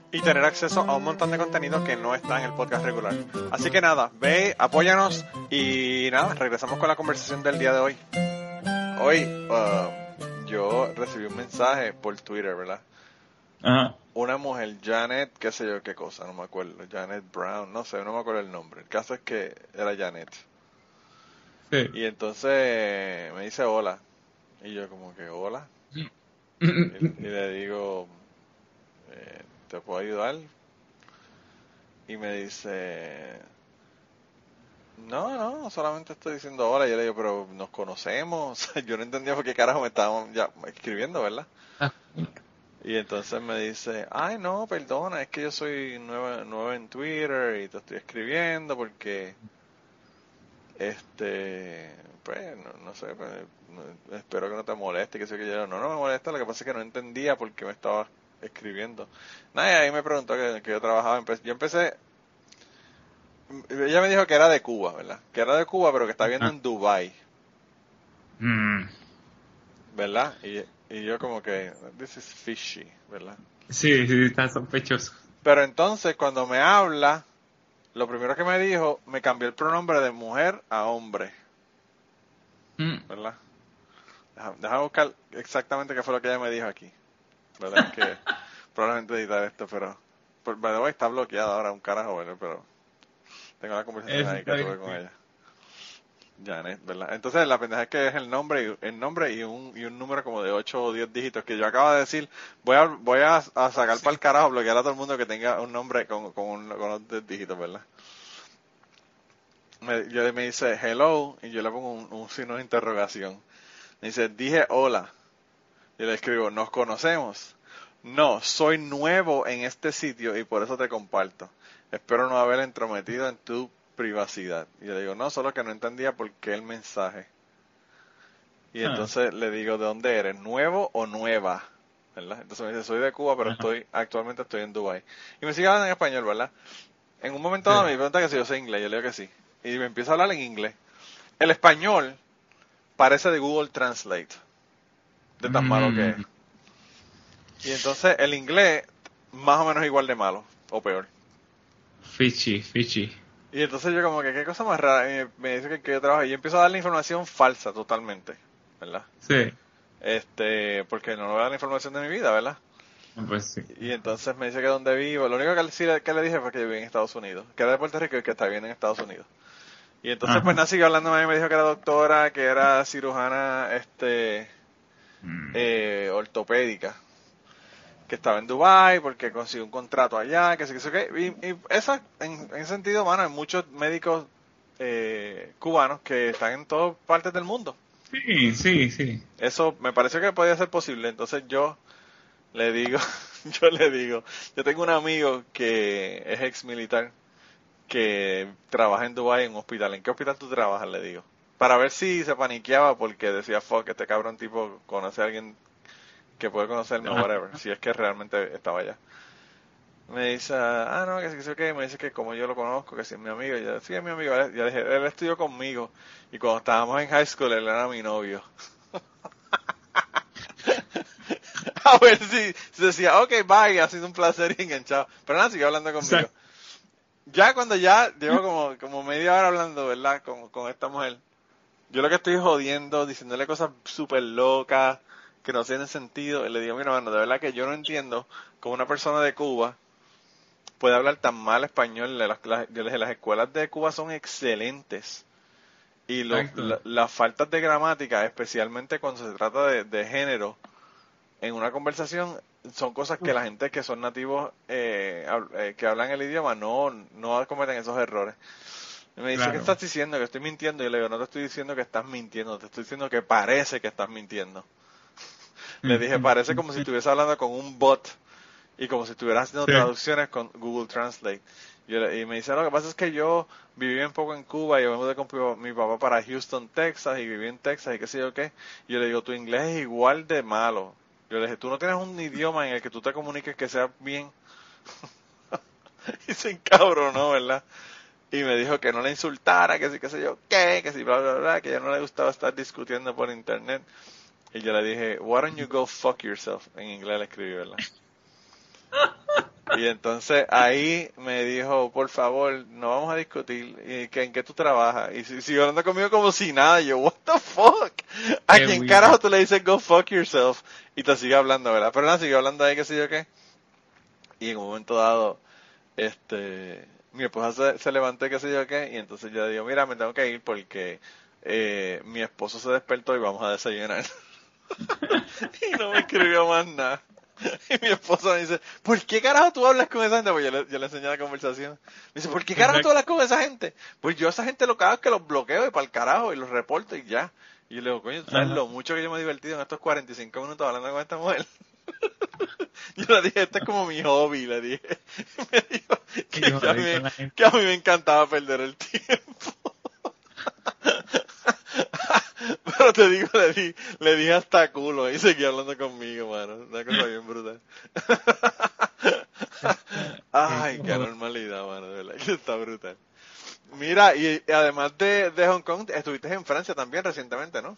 y tener acceso a un montón de contenido que no está en el podcast regular. Así que nada, ve, apóyanos y nada, regresamos con la conversación del día de hoy. Hoy uh, yo recibí un mensaje por Twitter, ¿verdad? Ajá. una mujer, Janet, qué sé yo qué cosa, no me acuerdo, Janet Brown, no sé, no me acuerdo el nombre. El caso es que era Janet. Sí. Y entonces me dice hola. Y yo como que hola. Y, y le digo, ¿te puedo ayudar? Y me dice, no, no, solamente estoy diciendo hola. Y yo le digo, pero nos conocemos. [LAUGHS] yo no entendía por qué carajo me estaban ya escribiendo, ¿verdad? Ah, Y entonces me dice, ay no, perdona, es que yo soy nueva, nueva en Twitter y te estoy escribiendo porque, este, pues, no, no sé, pues, espero que no te moleste, que sé que yo, no, no me molesta, lo que pasa es que no entendía por qué me estaba escribiendo. Nada, y ahí me preguntó que, que yo trabajaba, yo empecé, ella me dijo que era de Cuba, ¿verdad? Que era de Cuba, pero que está viendo Ah. en Dubai Mm. ¿verdad? Y, y yo como que, this is fishy, ¿verdad? Sí, sí, está sospechoso. Pero entonces cuando me habla, lo primero que me dijo, me cambió el pronombre de mujer a hombre, Mm. ¿verdad? Deja- Déjame buscar exactamente qué fue lo que ella me dijo aquí. ¿Verdad? que [LAUGHS] probablemente editar esto, pero... Por, by the way, está bloqueada ahora un carajo, ¿verdad? Pero tengo la conversación ahí que tuve con sí. ella. Janet, ¿verdad? Entonces la pendeja es que es el nombre y, el nombre y un, y un número como de 8 o 10 dígitos que yo acabo de decir, voy a, voy a, a sacar para el carajo, bloquear a todo el mundo que tenga un nombre con, con, un- con los 10 dígitos, ¿verdad? Me, yo me dice hello y yo le pongo un, un signo de interrogación. Me dice, dije hola. Y le escribo, ¿nos conocemos? No, soy nuevo en este sitio y por eso te comparto. Espero no haber entrometido en tu privacidad. Y le digo, no, solo que no entendía por qué el mensaje. Y Ah. entonces le digo, ¿de dónde eres? ¿Nuevo o nueva? ¿Verdad? Entonces me dice, soy de Cuba, pero estoy actualmente estoy en Dubai. Y me sigue hablando en español, ¿verdad? En un momento Sí. dado me pregunta que si yo sé inglés, yo le digo que sí. Y me empieza a hablar en inglés. El español parece de Google Translate. De tan malo que es. Mm. Y entonces el inglés, más o menos igual de malo, o peor. Fishy, fishy. Y entonces yo como que, qué cosa más rara, y me, dice que, que yo trabajo, y yo empiezo a darle información falsa totalmente, ¿verdad? Sí, Este, porque no le voy a dar la información de mi vida, ¿verdad? pues sí. Y entonces me dice que dónde vivo, lo único que, le- que dije fue que vivía en Estados Unidos, que era de Puerto Rico y que está viviendo en Estados Unidos. Y entonces Ajá. pues nada, siguió hablando me dijo que era doctora, que era cirujana, este, Mm. eh, ortopédica que estaba en Dubai porque consiguió un contrato allá, que sé que sé qué. Y, y esa, en, sentido, mano, hay muchos médicos eh, cubanos que están en todas partes del mundo. Sí, sí, sí. Eso me pareció que podía ser posible. Entonces yo le digo, [LAUGHS] yo le digo, yo tengo un amigo que es ex militar que trabaja en Dubai en un hospital. ¿En qué hospital tú trabajas? Le digo. Para ver si se paniqueaba porque decía, fuck, este cabrón tipo conoce a alguien que puede conocerme o whatever. Si es que realmente estaba allá. Me dice, ah, no, que sí, que sí, que me dice que como yo lo conozco, que si es mi amigo. Y yo, sí, es mi amigo. Le dije, él estudió conmigo. Y cuando estábamos en high school, él era mi novio. [LAUGHS] a ver si si decía, ok, bye, ha sido un placer y enganchado. Pero nada, siguió hablando conmigo. Ya cuando ya llevo como, como media hora hablando, ¿verdad? Con, con esta mujer, yo lo que estoy jodiendo, diciéndole cosas súper locas, que no tienen sentido, y le digo, mira, hermano, de verdad que yo no entiendo cómo una persona de Cuba puede hablar tan mal español. Las, las, las escuelas de Cuba son excelentes. Y las faltas de gramática, especialmente cuando se trata de, género, en una conversación, son cosas que la gente que son nativos, eh, eh, que hablan el idioma, no, no cometen esos errores. Me dice, ¿qué estás diciendo? Que estoy mintiendo. Y le digo, no te estoy diciendo que estás mintiendo, te estoy diciendo que parece que estás mintiendo. le dije, parece como si [LAUGHS] estuviese hablando con un bot y como si estuvieras haciendo traducciones con Google Translate. Y, me dice, lo que pasa es que yo viví un poco en Cuba y yo me mudé con mi papá para Houston, Texas y viví en Texas y qué sé yo qué. Y yo le digo, tu inglés es igual de malo. Yo le dije, tú no tienes un idioma en el que tú te comuniques que sea bien. [LAUGHS] y se encabronó, ¿verdad? Y me dijo que no le insultara, que sí, qué sé yo, qué, que sí, bla, bla, bla, que ya no le gustaba estar discutiendo por internet. Y yo le dije, why don't you go fuck yourself? En inglés le escribí, ¿verdad? Y entonces ahí me dijo, por favor, no vamos a discutir y que, en qué tú trabajas. Y siguió hablando conmigo como si nada. Y yo, what the fuck? ¿A quién carajo tú le dices go fuck yourself? Y te sigue hablando, ¿verdad? Pero nada, siguió hablando ahí, qué sé yo qué. Y en un momento dado, este, mi esposa se, levantó, qué sé yo qué. Y entonces yo le digo, mira, me tengo que ir porque eh, mi esposo se despertó y vamos a desayunar. [LAUGHS] y no me escribió más nada. Y mi esposa me dice, ¿por qué carajo tú hablas con esa gente? Pues yo le, yo le enseñé la conversación. Me dice, ¿por qué carajo tú hablas con esa gente? Pues yo a esa gente lo que hago es que los bloqueo y para el carajo y los reporto y ya. Y yo le digo, coño, ¿sabes lo mucho que yo me he divertido en estos 45 minutos hablando con esta mujer? [LAUGHS] yo le dije, este es como mi hobby, le dije. [LAUGHS] me dijo que, a mí, que a mí me encantaba perder el tiempo. [LAUGHS] Pero te digo, le di, le di hasta culo y seguía hablando conmigo, mano. Una cosa bien brutal. Ay, qué normalidad, mano, de verdad que está brutal. Mira, y además de, de Hong Kong, estuviste en Francia también recientemente, ¿no?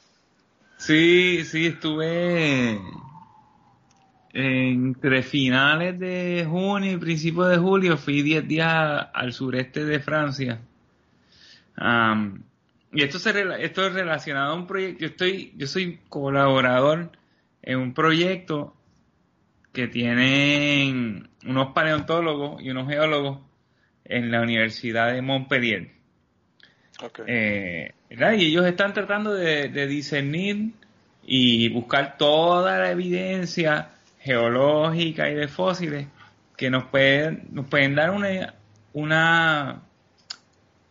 Sí, sí, estuve entre finales de junio y principios de julio, fui 10 días al sureste de Francia. Y esto, se, esto es relacionado a un proyecto. Yo, estoy, yo soy colaborador en un proyecto que tienen unos paleontólogos y unos geólogos en la Universidad de Montpellier. Eh, y ellos están tratando de, discernir y buscar toda la evidencia geológica y de fósiles que nos pueden, nos pueden dar una, una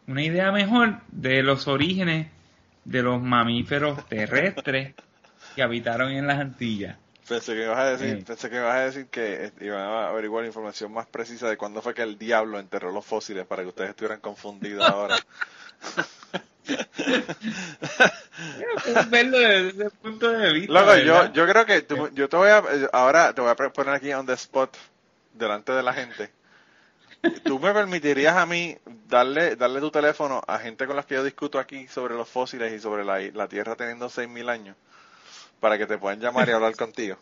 una idea mejor de los orígenes de los mamíferos terrestres que habitaron en las Antillas. Pensé que ibas a decir, pensé que ibas a decir que eh, iban a averiguar información más precisa de cuándo fue que el diablo enterró los fósiles para que ustedes estuvieran confundidos ahora. [LAUGHS] verlo desde ese punto de vista. Luego, yo, yo creo que yo te voy a, ahora te voy a poner aquí on the spot delante de la gente ¿Tú me permitirías a mí darle, darle tu teléfono a gente con las que yo discuto aquí sobre los fósiles y sobre la, la Tierra teniendo 6.000 años? Para que te puedan llamar y hablar contigo.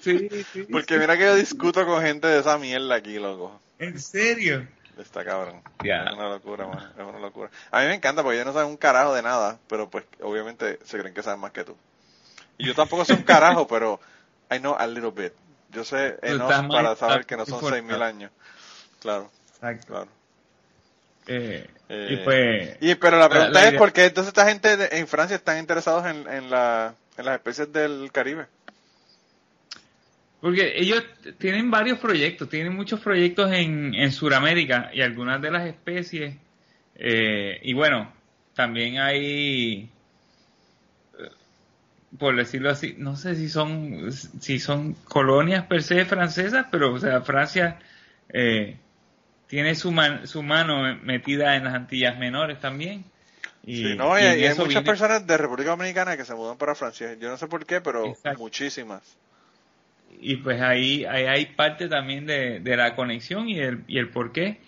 Sí, sí. [LAUGHS] Porque mira que yo discuto con gente de esa mierda aquí, loco. ¿En serio? Está cabrón. Es una locura, man. Es una locura. A mí me encanta porque ellos no saben un carajo de nada, pero pues obviamente se creen que saben más que tú. Y yo tampoco soy un carajo, pero I know a little bit. Yo sé enough para saber que no son 6.000 años. Claro. Exacto. Claro. Eh, eh, y pues. Y, pero la pregunta es: ¿por qué entonces esta gente en Francia están interesados en, en, la, en las especies del Caribe? Porque ellos tienen varios proyectos, tienen muchos proyectos en, en Sudamérica y algunas de las especies. Eh, y bueno, también hay, por decirlo así, no sé si son si son colonias per se francesas, pero o sea, Francia eh, tiene su, su mano metida en las Antillas Menores también. Y, sí, no, y, hay muchas personas de República Dominicana que se mudan para Francia. Yo no sé por qué, pero muchísimas. Y pues ahí, hay parte también de, la conexión y el, y por qué.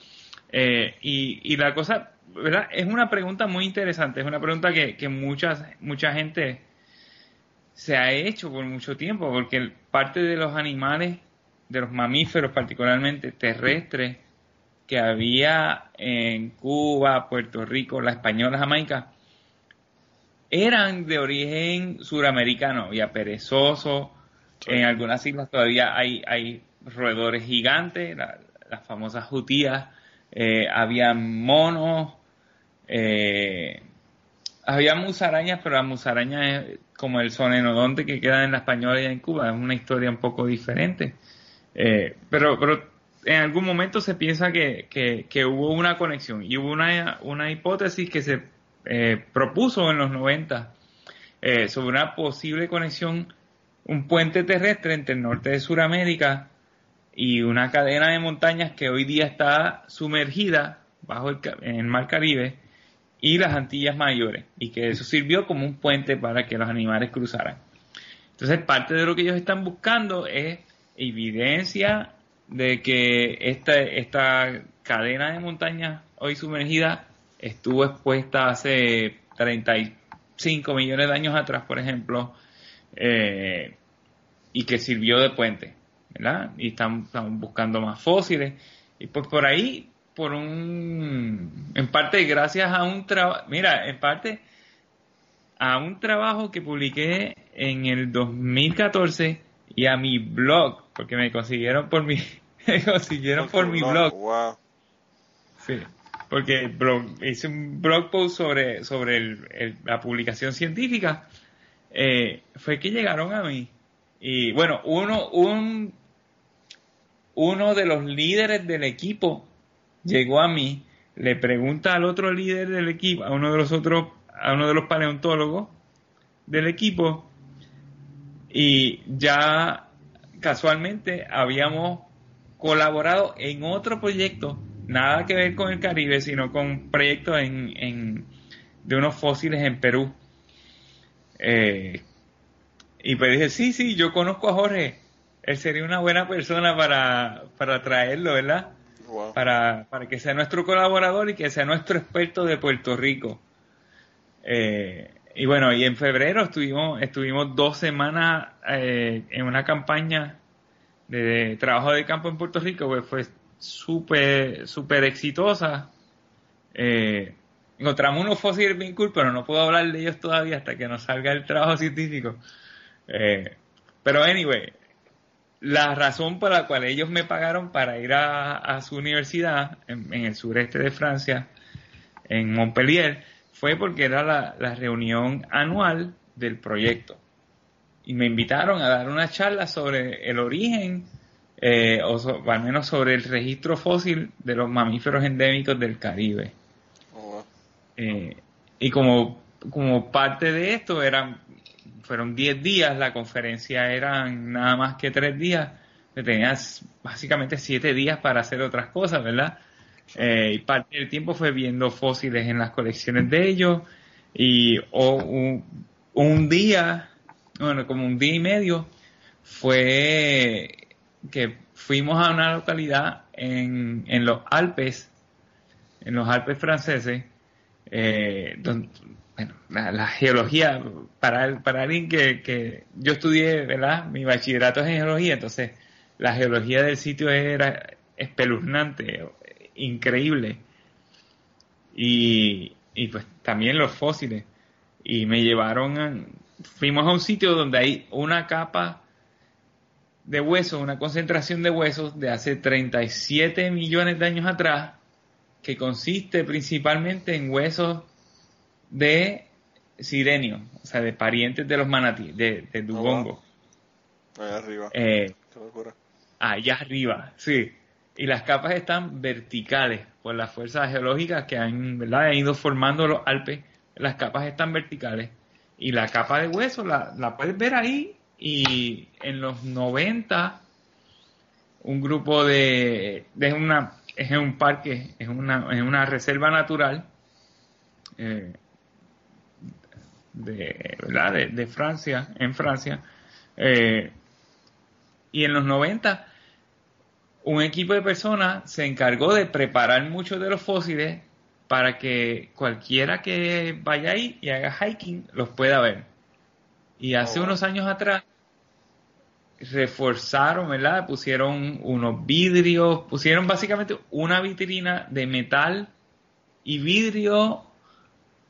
Eh, y, y la cosa, ¿verdad? Es una pregunta muy interesante, es una pregunta que, que muchas, mucha gente se ha hecho por mucho tiempo, porque parte de los animales, de los mamíferos particularmente terrestres, que había en Cuba, Puerto Rico, la española, Jamaica, eran de origen suramericano, había perezoso, en algunas islas todavía hay, roedores gigantes, las famosas jutías, eh, había monos, eh, había musarañas, pero las musarañas es como el sonenodonte que queda en la española y en Cuba, es una historia un poco diferente. Eh, pero, en algún momento se piensa que, que, hubo una conexión y hubo una, una hipótesis que se eh, propuso en los 90 eh, sobre una posible conexión, un puente terrestre entre el norte de Sudamérica y una cadena de montañas que hoy día está sumergida bajo el, en el mar Caribe y las Antillas Mayores y que eso sirvió como un puente para que los animales cruzaran. Entonces parte de lo que ellos están buscando es evidencia de que esta, esta cadena de montañas hoy sumergida estuvo expuesta hace 35 millones de años atrás, por ejemplo, eh, y que sirvió de puente, ¿verdad? Y están, buscando más fósiles. Y pues por ahí, por un, en parte gracias a un trabajo, mira, en parte a un trabajo que publiqué en el 2014 y a mi blog, porque me consiguieron por mi, [LAUGHS] me consiguieron por, mi blog. Sí, porque blog, hice un blog post sobre, sobre la publicación científica. Eh, fue que llegaron a mí. Y bueno, uno, un, uno de los líderes del equipo llegó a mí, le pregunta al otro líder del equipo, a uno de los otros, a uno de los paleontólogos del equipo, y ya casualmente habíamos colaborado en otro proyecto, nada que ver con el Caribe, sino con proyectos en, en, de unos fósiles en Perú. Eh, y pues dije, sí, sí, yo conozco a Jorge, él sería una buena persona para, para traerlo, ¿verdad? Para, para que sea nuestro colaborador y que sea nuestro experto de Puerto Rico. Eh, y bueno, y en febrero estuvimos, estuvimos dos semanas eh, en una campaña de trabajo de campo en Puerto Rico, pues fue súper, súper exitosa. Eh, encontramos unos fósiles bien cool, pero no puedo hablar de ellos todavía hasta que nos salga el trabajo científico. Eh, pero anyway, la razón por la cual ellos me pagaron para ir a, su universidad en, el sureste de Francia, en Montpellier, fue porque era la, reunión anual del proyecto. Y me invitaron a dar una charla sobre el origen, eh, o, al menos sobre el registro fósil de los mamíferos endémicos del Caribe. Eh, y como, como parte de esto eran, fueron 10 días, la conferencia eran nada más que 3 días, tenías básicamente 7 días para hacer otras cosas, ¿verdad? Eh, y parte del tiempo fue viendo fósiles en las colecciones de ellos y un, día, bueno, como un día y medio, fue que fuimos a una localidad en, en los Alpes, en los Alpes franceses, eh, donde, bueno, la, geología, para, para alguien que, que yo estudié, ¿verdad? Mi bachillerato es en geología, entonces la geología del sitio era espeluznante, increíble. Y, pues también los fósiles. Y me llevaron, fuimos a un sitio donde hay una capa de huesos, una concentración de huesos de hace 37 millones de años atrás, que consiste principalmente en huesos de sirenio, o sea, de parientes de los manatí, de, de dubongo. Allá arriba. Eh, allá arriba, sí y las capas están verticales por las fuerzas geológicas que han, ¿verdad? ido formando los Alpes. Las capas están verticales y la capa de hueso la, la puedes ver ahí y en los 90 un grupo de, de una es un parque, es una, es una reserva natural eh, de, ¿verdad? De, Francia, en Francia, eh, y en los 90 un equipo de personas se encargó de preparar muchos de los fósiles para que cualquiera que vaya ahí y haga hiking los pueda ver. Y hace oh, unos años atrás reforzaron, ¿verdad? Pusieron unos vidrios, pusieron básicamente una vitrina de metal y vidrio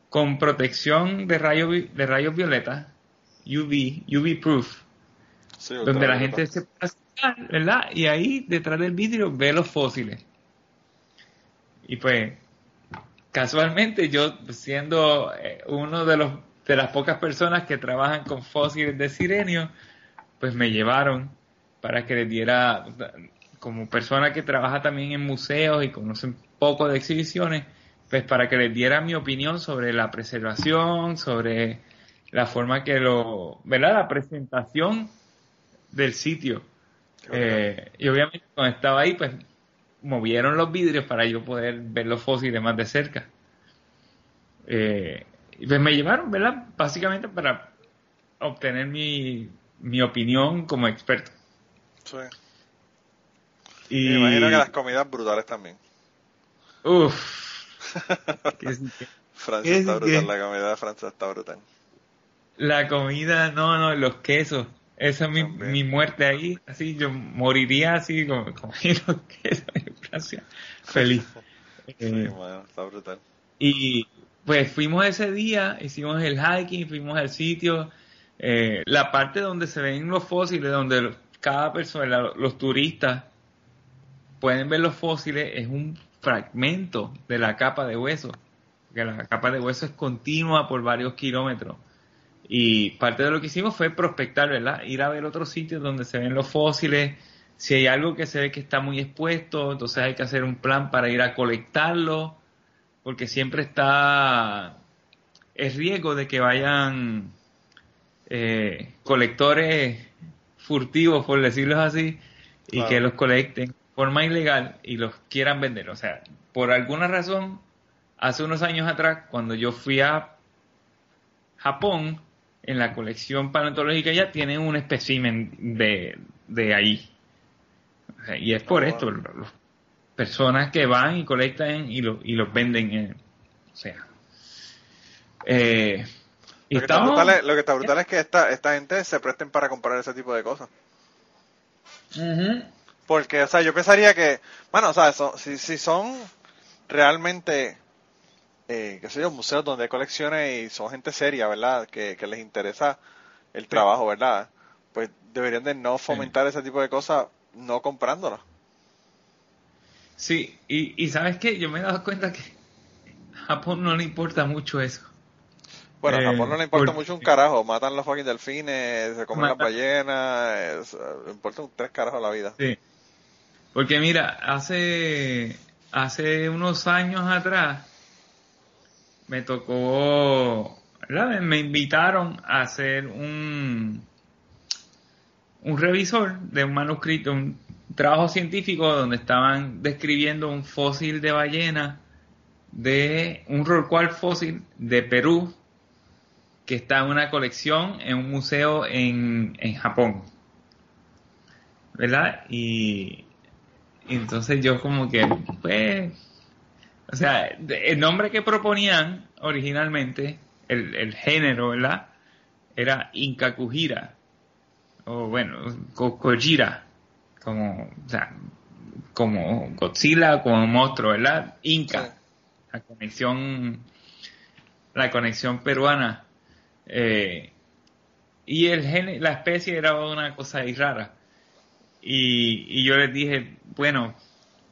con protección de rayos de rayos violeta, UV, UV proof, Sí, donde la gente se puede acercar, ¿verdad? Y ahí detrás del vidrio ve los fósiles. Y pues, casualmente yo siendo eh, uno de los de las pocas personas que trabajan con fósiles de sirenio, pues me llevaron para que les diera, como persona que trabaja también en museos y conoce un poco de exhibiciones, pues para que les diera mi opinión sobre la preservación, sobre la forma que lo, ¿verdad? La presentación del sitio. Eh, y obviamente cuando estaba ahí, pues movieron los vidrios para yo poder ver los fósiles más de cerca. Eh, y pues me llevaron, ¿verdad? Básicamente para obtener mi, mi opinión como experto. Sí. Y, Me imagino que las comidas brutales también. Uf. [LAUGHS] que sí, que- Francia Es está brutal, la comida de Francia está brutal. La comida, no, no, los quesos. Esa es mi, mi muerte ahí. Así yo moriría así como [LAUGHS] comiendo queso en Francia. Feliz. [LAUGHS] Sí, Eh, está brutal. Y pues fuimos ese día, hicimos el hiking, fuimos al sitio, eh, la parte donde se ven los fósiles, donde cada persona, los turistas pueden ver los fósiles, es un fragmento de la capa de hueso, porque la capa de hueso es continua por varios kilómetros. Y parte de lo que hicimos fue prospectar, ¿verdad? Ir a ver otros sitios donde se ven los fósiles. Si hay algo que se ve que está muy expuesto, entonces hay que hacer un plan para ir a colectarlo porque siempre está el riesgo de que vayan eh, colectores furtivos, por decirlo así, y Claro. que los colecten de forma ilegal y los quieran vender. O sea, por alguna razón, hace unos años atrás, cuando yo fui a Japón, en la colección paleontológica ya tienen un espécimen de, de ahí. O sea, y es por Ah, esto, los- personas que van y colectan y, lo- y los venden. o sea. eh, Lo que, está brutal es, lo que está brutal es que esta, esta gente se presten para comprar ese tipo de cosas. Porque, o sea, yo pensaría que, bueno, o sea, si, si son realmente, eh, qué sé yo, museos donde hay colecciones y son gente seria, ¿verdad? Que, que les interesa el trabajo, ¿verdad? Pues deberían de no fomentar ese tipo de cosas no comprándolas. Sí, y, y sabes qué, yo me he dado cuenta que a Japón no le importa mucho eso. Bueno, a Eh, Japón no le importa mucho un carajo, matan los fucking delfines, se comen las ballenas, es- le importa un tres carajos la vida. Sí. Porque mira, hace, hace unos años atrás me tocó, ¿verdad? Me- me invitaron a hacer un, un revisor de un manuscrito, un trabajo científico donde estaban describiendo un fósil de ballena de un rorcual fósil de Perú que está en una colección en un museo en, en Japón. ¿verdad? Y, y entonces yo como que, pues, o sea, el nombre que proponían originalmente, el, el género, ¿verdad? Era Inca Kujira, o bueno, Ko- Kojira, como, o sea, como Godzilla, como monstruo, ¿verdad? Inca, la conexión, la conexión peruana. Eh, y el gene, la especie era una cosa ahí rara. Y, y yo les dije, bueno,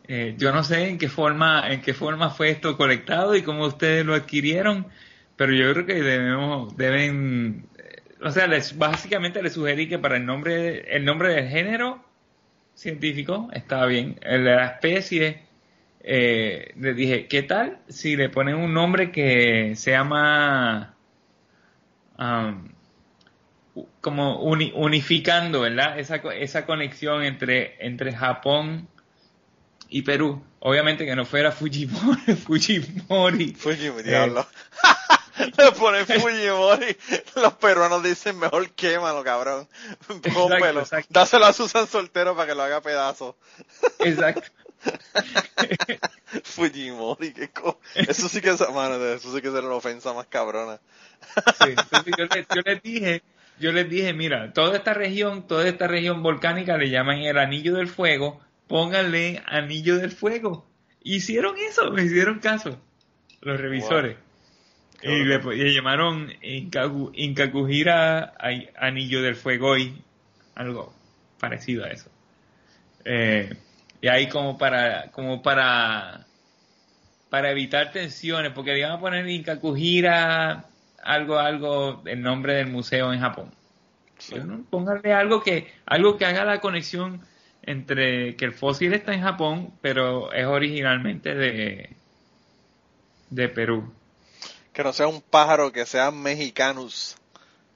eh, yo no sé en qué forma, en qué forma fue esto colectado y cómo ustedes lo adquirieron, pero yo creo que debemos, deben, eh, o sea, les, básicamente les sugerí que para el nombre, el nombre del género científico estaba bien, el de la especie, les dije, ¿qué tal si le ponen un nombre que se llama um, como uni- unificando, ¿verdad? Esa, esa conexión entre, entre Japón y Perú. Obviamente que no fuera Fujimori. [LAUGHS] Fujimori. Fujimori, diablo. [LAUGHS] Le ponen Fujimori. Los peruanos dicen mejor quémalo, cabrón. [LAUGHS] Pómpelo. exacto. Dáselo a Susan Soltero para que lo haga pedazo. Exacto. Fujimori, qué co... Eso sí que es, mano, eso sí que es una ofensa más cabrona. Sí, entonces yo, les, yo les dije, yo les dije, mira, toda esta región, toda esta región volcánica le llaman el anillo del fuego, pónganle anillo del fuego. Hicieron eso, me hicieron caso, los revisores. y le, le llamaron Ay- Anillo del Fuegoy, algo parecido a eso. Eh, y ahí como para, como para, para evitar tensiones, porque le iban a poner Inkakujira algo, algo, el nombre del museo en Japón. Sí. No, Pónganle algo que, algo que haga la conexión entre que el fósil está en Japón, pero es originalmente de, de Perú. Que no sea un pájaro, que sea mexicanus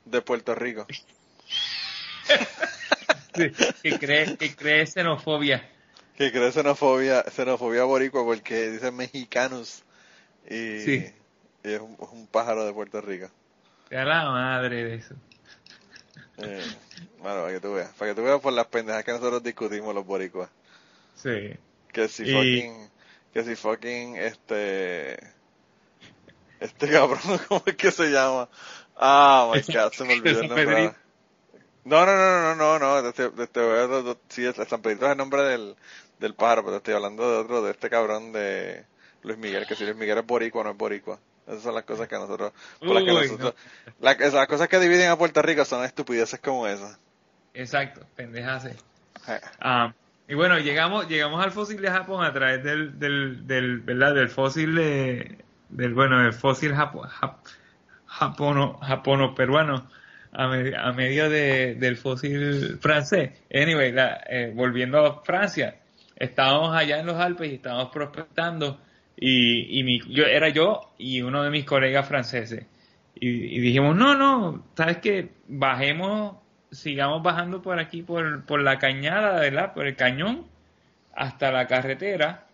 de Puerto Rico. [LAUGHS] que cree, que cree xenofobia. Que cree xenofobia, xenofobia boricua porque dice mexicanus. Y, Sí. Y es, un, es un pájaro de Puerto Rico. Sea la madre de eso. Eh, bueno, para que tú veas. Para que tú veas por las pendejas que nosotros discutimos los boricuas. Sí. Que si Y- fucking, que si fucking, este, este cabrón, [LAUGHS] ¿cómo es que se llama? Ah, my god, se me olvidó el [LAUGHS] nombre. No, no, no, no, no, no, este, de- de- sí, San Pedrito es el nombre del, del pájaro, pero estoy hablando de otro, de este cabrón de Luis Miguel, que si Luis Miguel es boricua no es boricua. Esas son las cosas que nosotros, por las que Uy, nosotros, la- esas- las cosas que dividen a Puerto Rico son estupideces como esas. Exacto, pendejas. Eh, Ah, y bueno, llegamos, llegamos al fósil de Japón a través del, del, del ¿verdad? Del fósil de, del, bueno, del fósil japo, jap- japono, japono peruano a, a medio de, del fósil francés. Anyway, la- eh, volviendo a Francia, estábamos allá en los Alpes y estábamos prospectando y, y mi, yo, era yo y uno de mis colegas franceses. Y, dijimos, no, no, ¿sabes qué? Bajemos, sigamos bajando por aquí, por, por la cañada, ¿verdad? Por el cañón, hasta la carretera.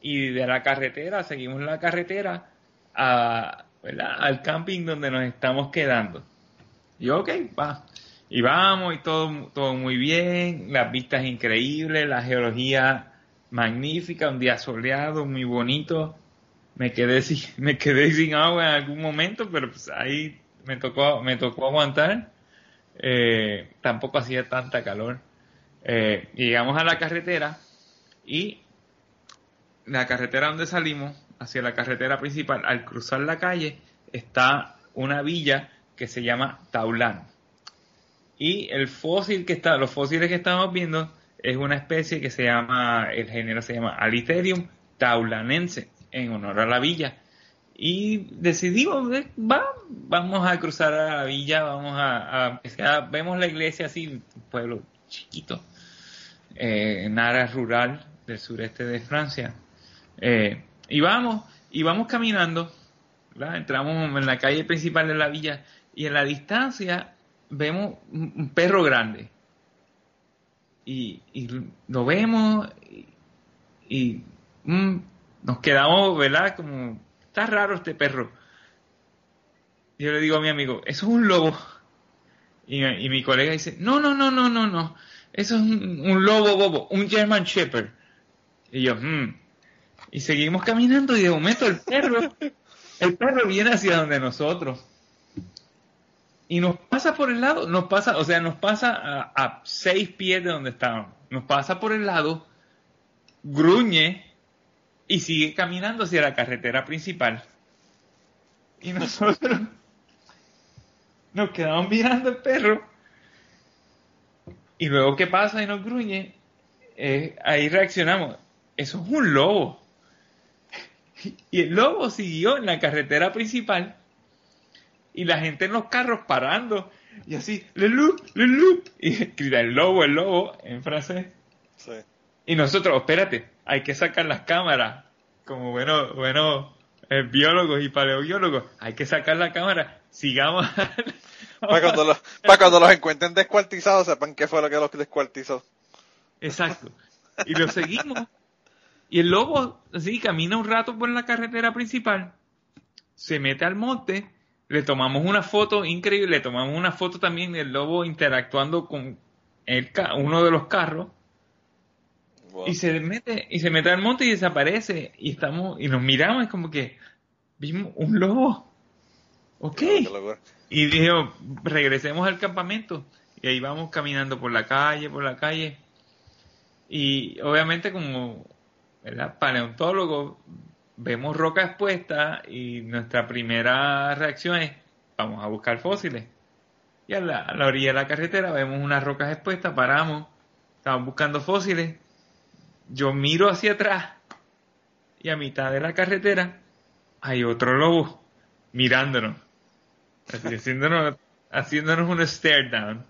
Y de la carretera, seguimos la carretera a, ¿verdad? al camping donde nos estamos quedando. Y yo, ok, va. Y vamos, y todo, todo muy bien, las vistas increíbles, la geología magnífica, un día soleado, muy bonito. Me quedé sin, [LAUGHS] me quedé sin agua en algún momento, pero pues ahí me tocó, me tocó aguantar. Eh, tampoco hacía tanta calor. Eh, llegamos a la carretera y la carretera donde salimos, hacia la carretera principal, al cruzar la calle, está una villa que se llama Taulán. Y el fósil que está, los fósiles que estamos viendo es una especie que se llama, el género se llama Aliterium taulanense, en honor a la villa. Y decidimos, eh, va, vamos a cruzar a la villa, vamos a, a- vemos la iglesia así, pueblo chiquito, eh, en área rural del sureste de Francia. Eh, y vamos, y vamos caminando, entramos en la calle principal de la villa y en la distancia vemos un perro grande. Y, y lo vemos y, y, mm, nos quedamos, ¿verdad? Como, está raro este perro. Yo le digo a mi amigo, eso es un lobo. Y, mi colega dice, no, no, no, no, no, no. Eso es un, lobo bobo, un German Shepherd. Y yo, hmm. Y seguimos caminando y de momento el perro, el perro viene hacia donde nosotros. Y nos pasa por el lado, nos pasa, o sea, nos pasa a, seis pies de donde estábamos. Nos pasa por el lado, gruñe y sigue caminando hacia la carretera principal. Y nosotros [LAUGHS] nos quedamos mirando el perro. Y luego que pasa y nos gruñe, eh, ahí reaccionamos. Eso es un lobo. [LAUGHS] Y el lobo siguió en la carretera principal y la gente en los carros parando y así, le loup, le loup, y grita el lobo, el lobo en francés. sí. Y nosotros, espérate, hay que sacar las cámaras, como bueno, bueno, eh, biólogos y paleobiólogos, hay que sacar la cámara, sigamos. [LAUGHS] Para cuando, los, para cuando los encuentren descuartizados, sepan qué fue lo que los descuartizó. Exacto. Y lo seguimos. Y el lobo, así, camina un rato por la carretera principal, se mete al monte, le tomamos una foto increíble, le tomamos una foto también del lobo interactuando con el ca- uno de los carros, Wow. y se mete, y se mete al monte y desaparece, y estamos, y nos miramos, es como que vimos un lobo. Ok. Y dijo, regresemos al campamento. Y ahí vamos caminando por la calle, por la calle. Y obviamente como ¿verdad? paleontólogo, vemos roca expuesta y nuestra primera reacción es, vamos a buscar fósiles. Y a la, a la orilla de la carretera vemos unas rocas expuestas, paramos, estamos buscando fósiles. Yo miro hacia atrás y a mitad de la carretera hay otro lobo mirándonos, así, haciéndonos, haciéndonos un stare down.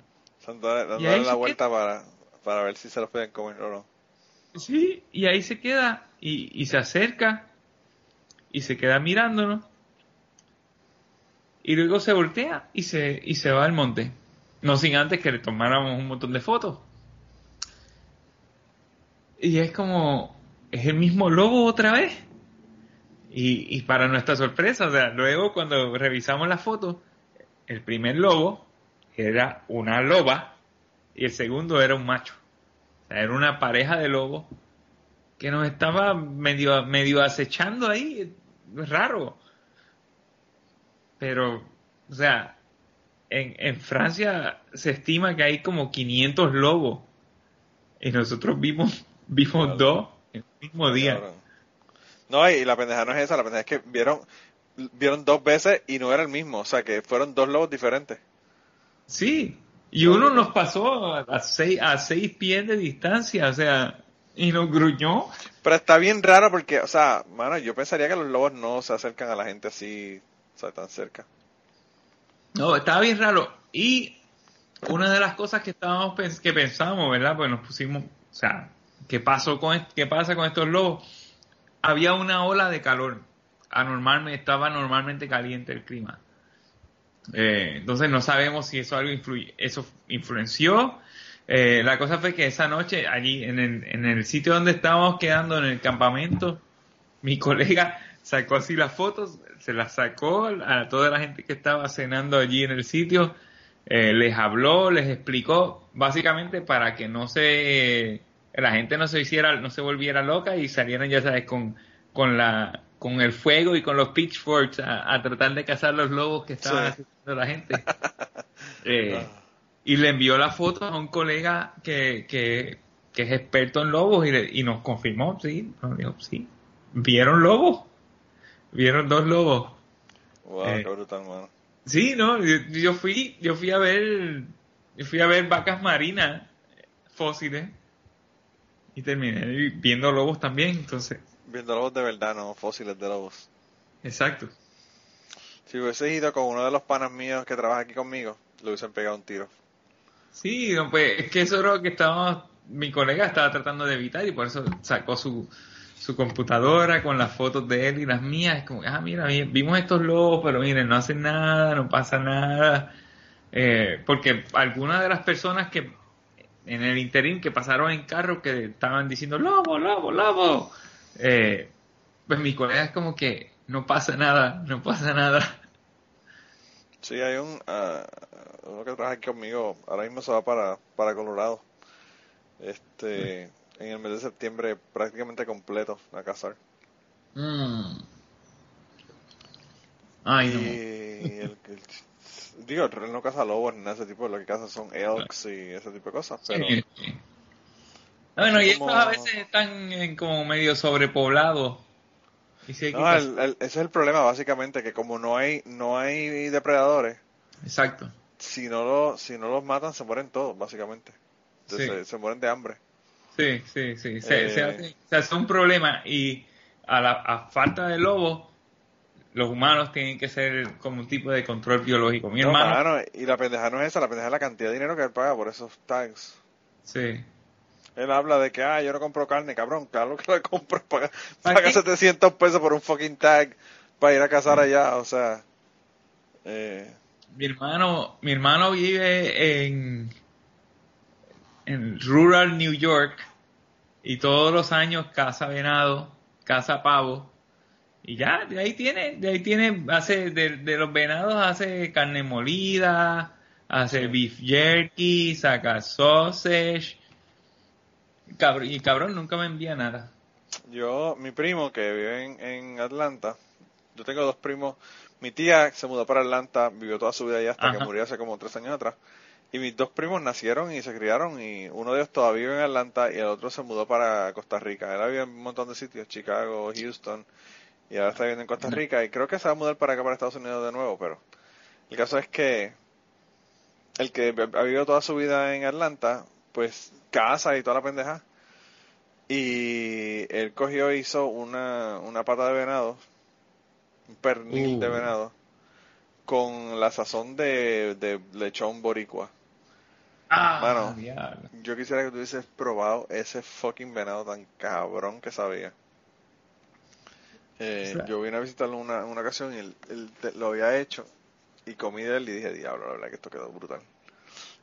Dándole, la vuelta para, para ver si se los pueden comer o no. Sí, y ahí se queda y, y se acerca y se queda mirándonos y luego se voltea y se, y se va al monte. No sin antes que le tomáramos un montón de fotos. Y es como, es el mismo lobo otra vez. Y, y para nuestra sorpresa, o sea, luego cuando revisamos la foto, el primer lobo era una loba y el segundo era un macho. O sea, era una pareja de lobos que nos estaba medio, medio acechando ahí. Es raro. Pero, o sea, en, en Francia se estima que hay como 500 lobos. Y nosotros vimos, [LAUGHS] vimos Claro. dos en el mismo día. No, y la pendeja no es esa, la pendeja es que vieron, vieron dos veces y no era el mismo, o sea que fueron dos lobos diferentes. Sí. Y uno nos pasó a seis, a seis pies de distancia, o sea, y nos gruñó. Pero está bien raro porque, o sea, mano, yo pensaría que los lobos no se acercan a la gente así, o sea, tan cerca. No, estaba bien raro. Y una de las cosas que estábamos pens- que pensamos, ¿verdad? Pues nos pusimos, o sea, ¿qué pasó con qué pasa con estos lobos? Había una ola de calor. Anormalmente, estaba normalmente caliente el clima. Eh, entonces no sabemos si eso algo influye, eso influenció. Eh, la cosa fue que esa noche allí en el, en el sitio donde estábamos quedando en el campamento, mi [LAUGHS] colega sacó así las fotos, se las sacó a toda la gente que estaba cenando allí en el sitio, eh, les habló, les explicó, básicamente para que no se la gente no se hiciera, no se volviera loca y salieran ya sabes con, con la con el fuego y con los pitchforks a, a tratar de cazar los lobos que estaban Sí. haciendo la gente. [LAUGHS] Eh, y le envió la foto a un colega que, que, que es experto en lobos y, le- y nos confirmó, sí, nos dijo, sí, vieron lobos, vieron dos lobos. Wow, Eh. qué brutal, mano. Sí, no, yo, yo fui, yo fui a ver, yo fui a ver vacas marinas fósiles y terminé viendo lobos también, entonces, Viendo lobos de verdad, no fósiles de lobos. exacto. Si hubiese ido con uno de los panas míos que trabaja aquí conmigo, le hubiesen pegado un tiro. Sí, pues es que eso era lo que estábamos, mi colega estaba tratando de evitar y por eso sacó su, su computadora con las fotos de él y las mías. Es como, ah, mira, vi- vimos estos lobos, pero miren, no hacen nada, no pasa nada. Eh, porque algunas de las personas que en el interín que pasaron en carro que estaban diciendo lobo, lobo, lobo, eh, pues mi colega es como que no pasa nada, no pasa nada. Sí, hay un, ah, uno que trabaja aquí conmigo, ahora mismo se va para, para Colorado. Este, en el mes de septiembre prácticamente completo a cazar. Mm. Ay, no. Y el, el- digo, él no caza lobos ni nada ese tipo, lo que caza son elks y ese tipo de cosas, pero Sí. Bueno, y estos Como- a veces están en como medio sobrepoblados. Y no, cazar- el- el- ese es el problema básicamente, que como no hay, no hay depredadores, Exacto. si no, lo, si no los matan se mueren todos, básicamente. Sí. Se, se mueren de hambre. Sí, sí, sí. Se, Eh. se hace, se hace un problema y a la a falta de lobos, los humanos tienen que ser como un tipo de control biológico. Mi No, hermano, mano, y la pendeja no es esa, la pendeja es la cantidad de dinero que él paga por esos tags. sí. Él habla de que, ah, yo no compro carne, cabrón, [LAUGHS] claro que la compro, paga, ¿Para paga qué? 700 pesos por un fucking tag para ir a cazar allá, o sea, eh, Mi hermano, mi hermano vive en, en rural New York y todos los años caza venado, caza pavo. Y ya de ahí tiene, de ahí tiene, hace de, de los venados hace carne molida, hace beef jerky, saca sausage, cabrón, y cabrón nunca me envía nada. yo, mi primo que vive en, en Atlanta, yo tengo dos primos, mi tía se mudó para Atlanta, vivió toda su vida allá hasta Ajá. que murió hace como tres años atrás, y mis dos primos nacieron y se criaron, y uno de ellos todavía vive en Atlanta y el otro se mudó para Costa Rica, él vive en un montón de sitios, Chicago, Houston, y ahora está viviendo en Costa Rica y creo que se va a mudar para acá, para Estados Unidos de nuevo, pero el caso es que el que ha vivido toda su vida en Atlanta, pues casa y toda la pendeja. Y él cogió e hizo una, una pata de venado, un pernil de Uh. venado, con la sazón de, de lechón boricua. Ah, Mano. Yo quisiera que tú hubieses probado ese fucking venado tan cabrón que sabía. Eh, O sea- yo vine a visitarlo una, una ocasión y él, él te- lo había hecho y comí de él y dije, diablo, la verdad que esto quedó brutal.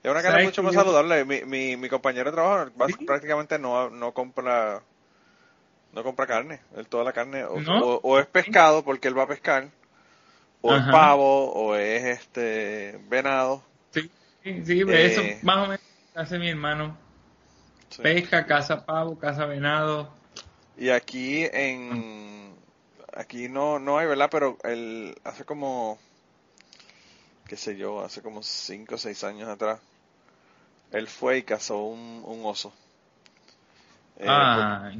Es una carne ¿Sabes mucho más yo- saludable. Mi, mi, mi compañero de trabajo prácticamente no, no compra no compra carne. Él toda la carne o, ¿No? o- o es pescado porque él va a pescar, o es pavo, o es este venado. Sí, sí, sí, eso Eh. más o menos hace mi hermano. Sí. Pesca, caza pavo, caza venado. Y aquí en aquí no no hay, ¿verdad? Pero él hace como qué sé yo, hace como 5 o 6 años atrás él fue y cazó un, un oso. Eh, ah,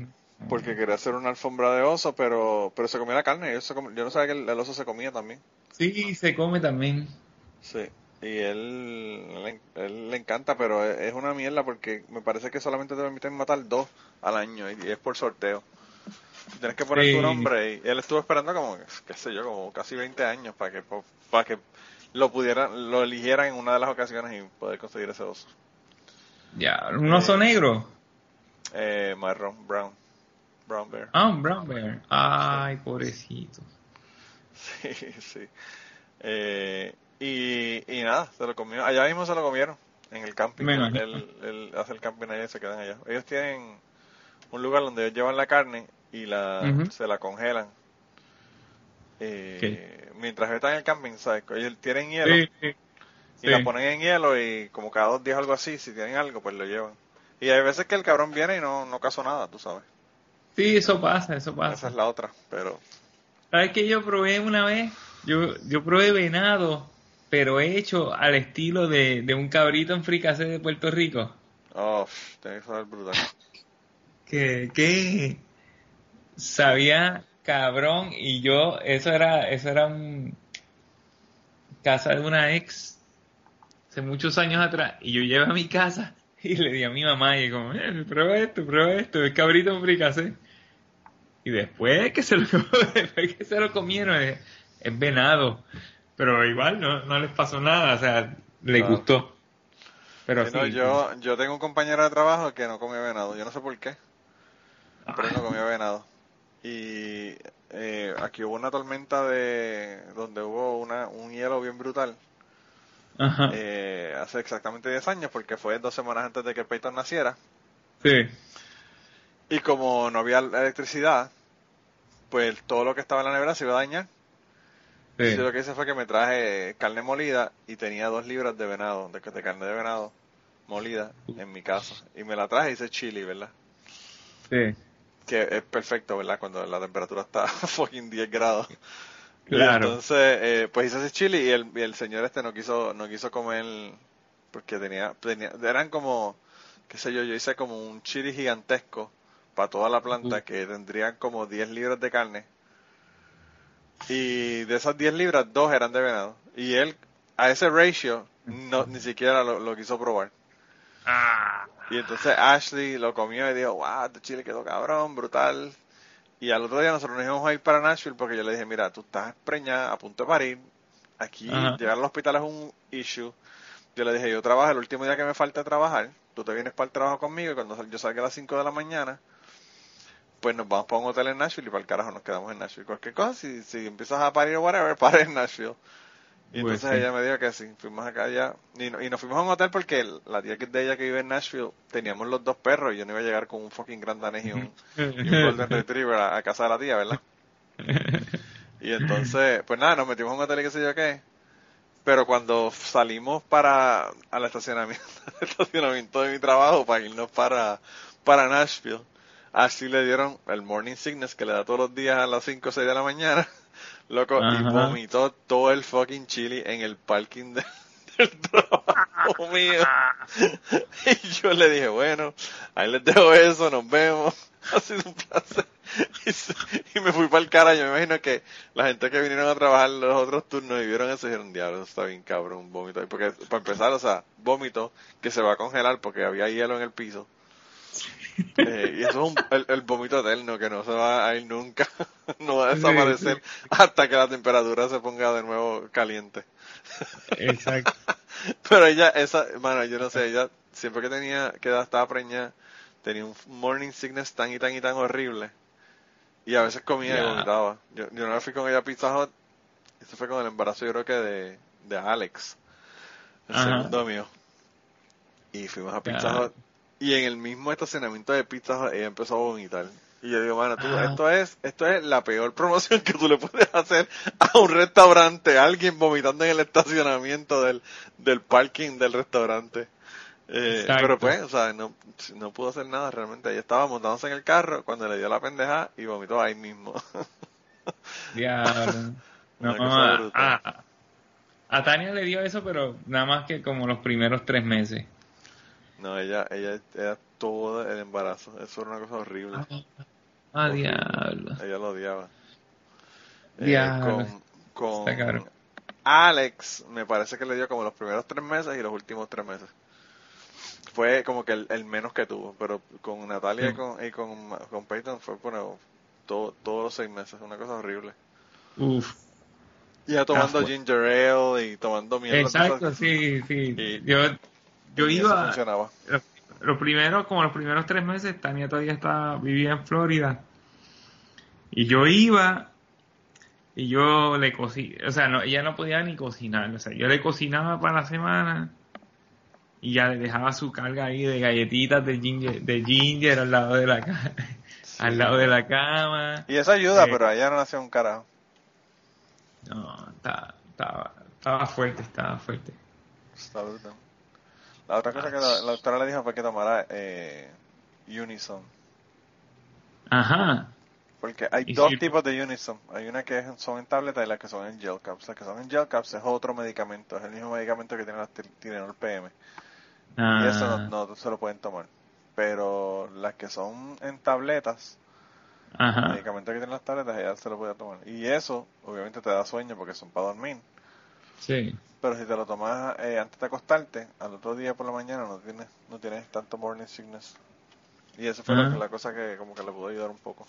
por- porque quería hacer una alfombra de oso, pero pero se comía la carne. Yo, no sabía que el, el oso se comía también. sí, se come también. Sí. Y él, él, él le encanta, pero es, es una mierda porque me parece que solamente te permiten matar dos al año y, y es por sorteo. Tienes que poner Sí. tu nombre y él estuvo esperando como, qué sé yo, como casi 20 años para que, para que lo pudieran, lo eligieran en una de las ocasiones y poder conseguir ese oso. Ya, un oso negro. Eh, marrón, brown, brown bear. Ah, un brown bear. Ay, pobrecito. Sí, sí. Eh, y, y nada, se lo comió. Allá mismo se lo comieron, en el camping. Me Él, hace el camping allá y se quedan allá. Ellos tienen un lugar donde ellos llevan la carne y la se la congelan. Eh, Mientras están en el camping, ¿sabes? Ellos tienen hielo Sí, sí. Y la ponen en hielo y como cada dos días algo así, si tienen algo, pues lo llevan. Y hay veces que el cabrón viene y no, no casó nada, tú sabes. Sí, eso pasa, eso Esa pasa. es la otra, pero... ¿Sabes qué yo probé una vez? Yo, yo probé venado, pero hecho al estilo de, de un cabrito en fricase de Puerto Rico. Oh, tiene que saber brutal. [LAUGHS] Que, que sabía cabrón y yo, eso era, eso era un casa de una ex hace muchos años atrás y yo llevé a mi casa y le di a mi mamá y como, "Eh, prueba esto, prueba esto, es cabrito en fricase. Y después que se lo, [LAUGHS] después que se lo comieron, es, es venado. Pero igual no, no les pasó nada, o sea, les Ah. gustó. Pero Sí, no, sí, yo, yo tengo un compañero de trabajo que no comía venado. Yo no sé por qué, pero no Ah. comía venado. Y eh, aquí hubo una tormenta de donde hubo una, un hielo bien brutal Ajá, eh, hace exactamente 10 años porque fue dos semanas antes de que Peyton naciera. sí, Y como no había electricidad, pues todo lo que estaba en la nevera se iba a dañar. sí. Yo lo que hice fue que me traje carne molida y tenía dos libras de venado, de, de carne de venado molida en mi casa. Y me la traje y hice chili, ¿verdad? sí. que es perfecto, ¿verdad? Cuando la temperatura está [LAUGHS] fucking 10 grados. Y entonces, eh, pues hice ese chili y el, y el señor este no quiso, no quiso comer porque tenía, tenía, eran como, qué sé yo, yo hice como un chili gigantesco para toda la planta que tendrían como 10 libras de carne. Y de esas 10 libras, dos eran de venado. Y él, a ese ratio, no, ni siquiera lo, lo quiso probar. Ah, Y entonces Ashley lo comió y dijo, wow, este chile quedó cabrón, brutal. Y al otro día nosotros nos íbamos a ir para Nashville porque yo le dije, mira, tú estás preñada, a punto de parir. Aquí Ajá. llegar al hospital es un issue. Yo le dije, yo trabajo el último día que me falta trabajar. Tú te vienes para el trabajo conmigo y cuando yo salga a las 5 de la mañana, pues nos vamos para un hotel en Nashville y para el carajo nos quedamos en Nashville. Cualquier cosa, si, si empiezas a parir o whatever, [LAUGHS] para en Nashville. Y Pues entonces sí. ella me dijo que sí, fuimos acá allá. Y, no- y nos fuimos a un hotel porque la tía de ella que vive en Nashville teníamos los dos perros y yo no iba a llegar con un fucking gran danés y un, y un golden [LAUGHS] retriever a, a casa de la tía, ¿verdad? Y entonces, pues nada, nos metimos a un hotel y qué sé yo qué. Pero cuando salimos para al estacionamiento, [LAUGHS] al estacionamiento de mi trabajo para irnos para, para Nashville, así le dieron el morning sickness que le da todos los días a las 5 o 6 de la mañana, loco, y vomitó todo el fucking chili en el parking de- [LAUGHS] del trabajo mío. [LAUGHS] Y yo le dije, bueno, ahí les dejo eso, nos vemos. [LAUGHS] ha sido un placer. Y, me fui para el cara. Yo me imagino que la gente que vinieron a trabajar los otros turnos y vieron eso dijeron, diablo, eso está bien cabrón, vómito. Porque para empezar, o sea, vómito que se va a congelar porque había hielo en el piso. Eh, y eso es un, el, el, vómito eterno que no se va a ir nunca, [LAUGHS] no va a desaparecer hasta que la temperatura se ponga de nuevo caliente. Exacto. [LAUGHS] Pero ella, esa, mano, yo no sé, ella siempre que tenía, que estaba preñada, tenía un morning sickness tan y tan y tan horrible. Y a veces comía y vomitaba. Yo, yo una vez fui con ella a Pizza Hut, esto fue con el embarazo yo creo que de, de Alex, el segundo mío. Y fuimos a Pizza Hut y en el mismo estacionamiento de Pizza ella empezó a vomitar. Y yo digo, mano, tú, ah. esto es, esto es la peor promoción que tú le puedes hacer a un restaurante, alguien vomitando en el estacionamiento del, del parking del restaurante. Eh, pero pues, o sea, no, no pudo hacer nada realmente. Ella estaba montándose en el carro cuando le dio la pendeja y vomitó ahí mismo. [LAUGHS] Ya, no, a, a, Tania le dio eso, pero nada más que como los primeros tres meses. No, ella, ella, ella todo el embarazo. Eso era una cosa horrible. Ah, diablo. Ella lo odiaba. Eh, con, con Alex, me parece que le dio como los primeros tres meses y los últimos tres meses. Fue como que el, menos que tuvo, pero con Natalia y, con, y con, con Peyton fue bueno, todo, todos los seis meses, una cosa horrible. Uf. Ya tomando ah, ginger ale y tomando mierda. Exacto, sí, sí. yo yo iba. Lo, primero, como los primeros tres meses, Tania todavía estaba, vivía en Florida. Y yo iba y yo le cocinaba, o sea, no, ella no podía ni cocinar, o sea, yo le cocinaba para la semana y ya le dejaba su carga ahí de galletitas de ginger, de ginger al lado de la al lado de la cama. Y eso ayuda, eh, pero allá no hacía un carajo. No, estaba, estaba, estaba fuerte, estaba fuerte. La otra cosa que la, doctora le dijo fue que tomara eh, Unison. Ajá. Porque hay dos tipos de Unison. Hay una que son en tableta y las que son en gel caps. Las que son en gel caps es otro medicamento. Es el mismo medicamento que tiene la Tylenol PM. Y eso ah. no, se lo pueden tomar. Pero las que son en tabletas, Ajá. el medicamento que tienen las tabletas, ya se lo puede tomar. Y eso, obviamente, te da sueño porque son para dormir. Sí. Pero si te lo tomas eh, antes de acostarte, al otro día por la mañana no tienes, no tienes tanto morning sickness. Y eso fue la cosa que como que le pudo ayudar un poco.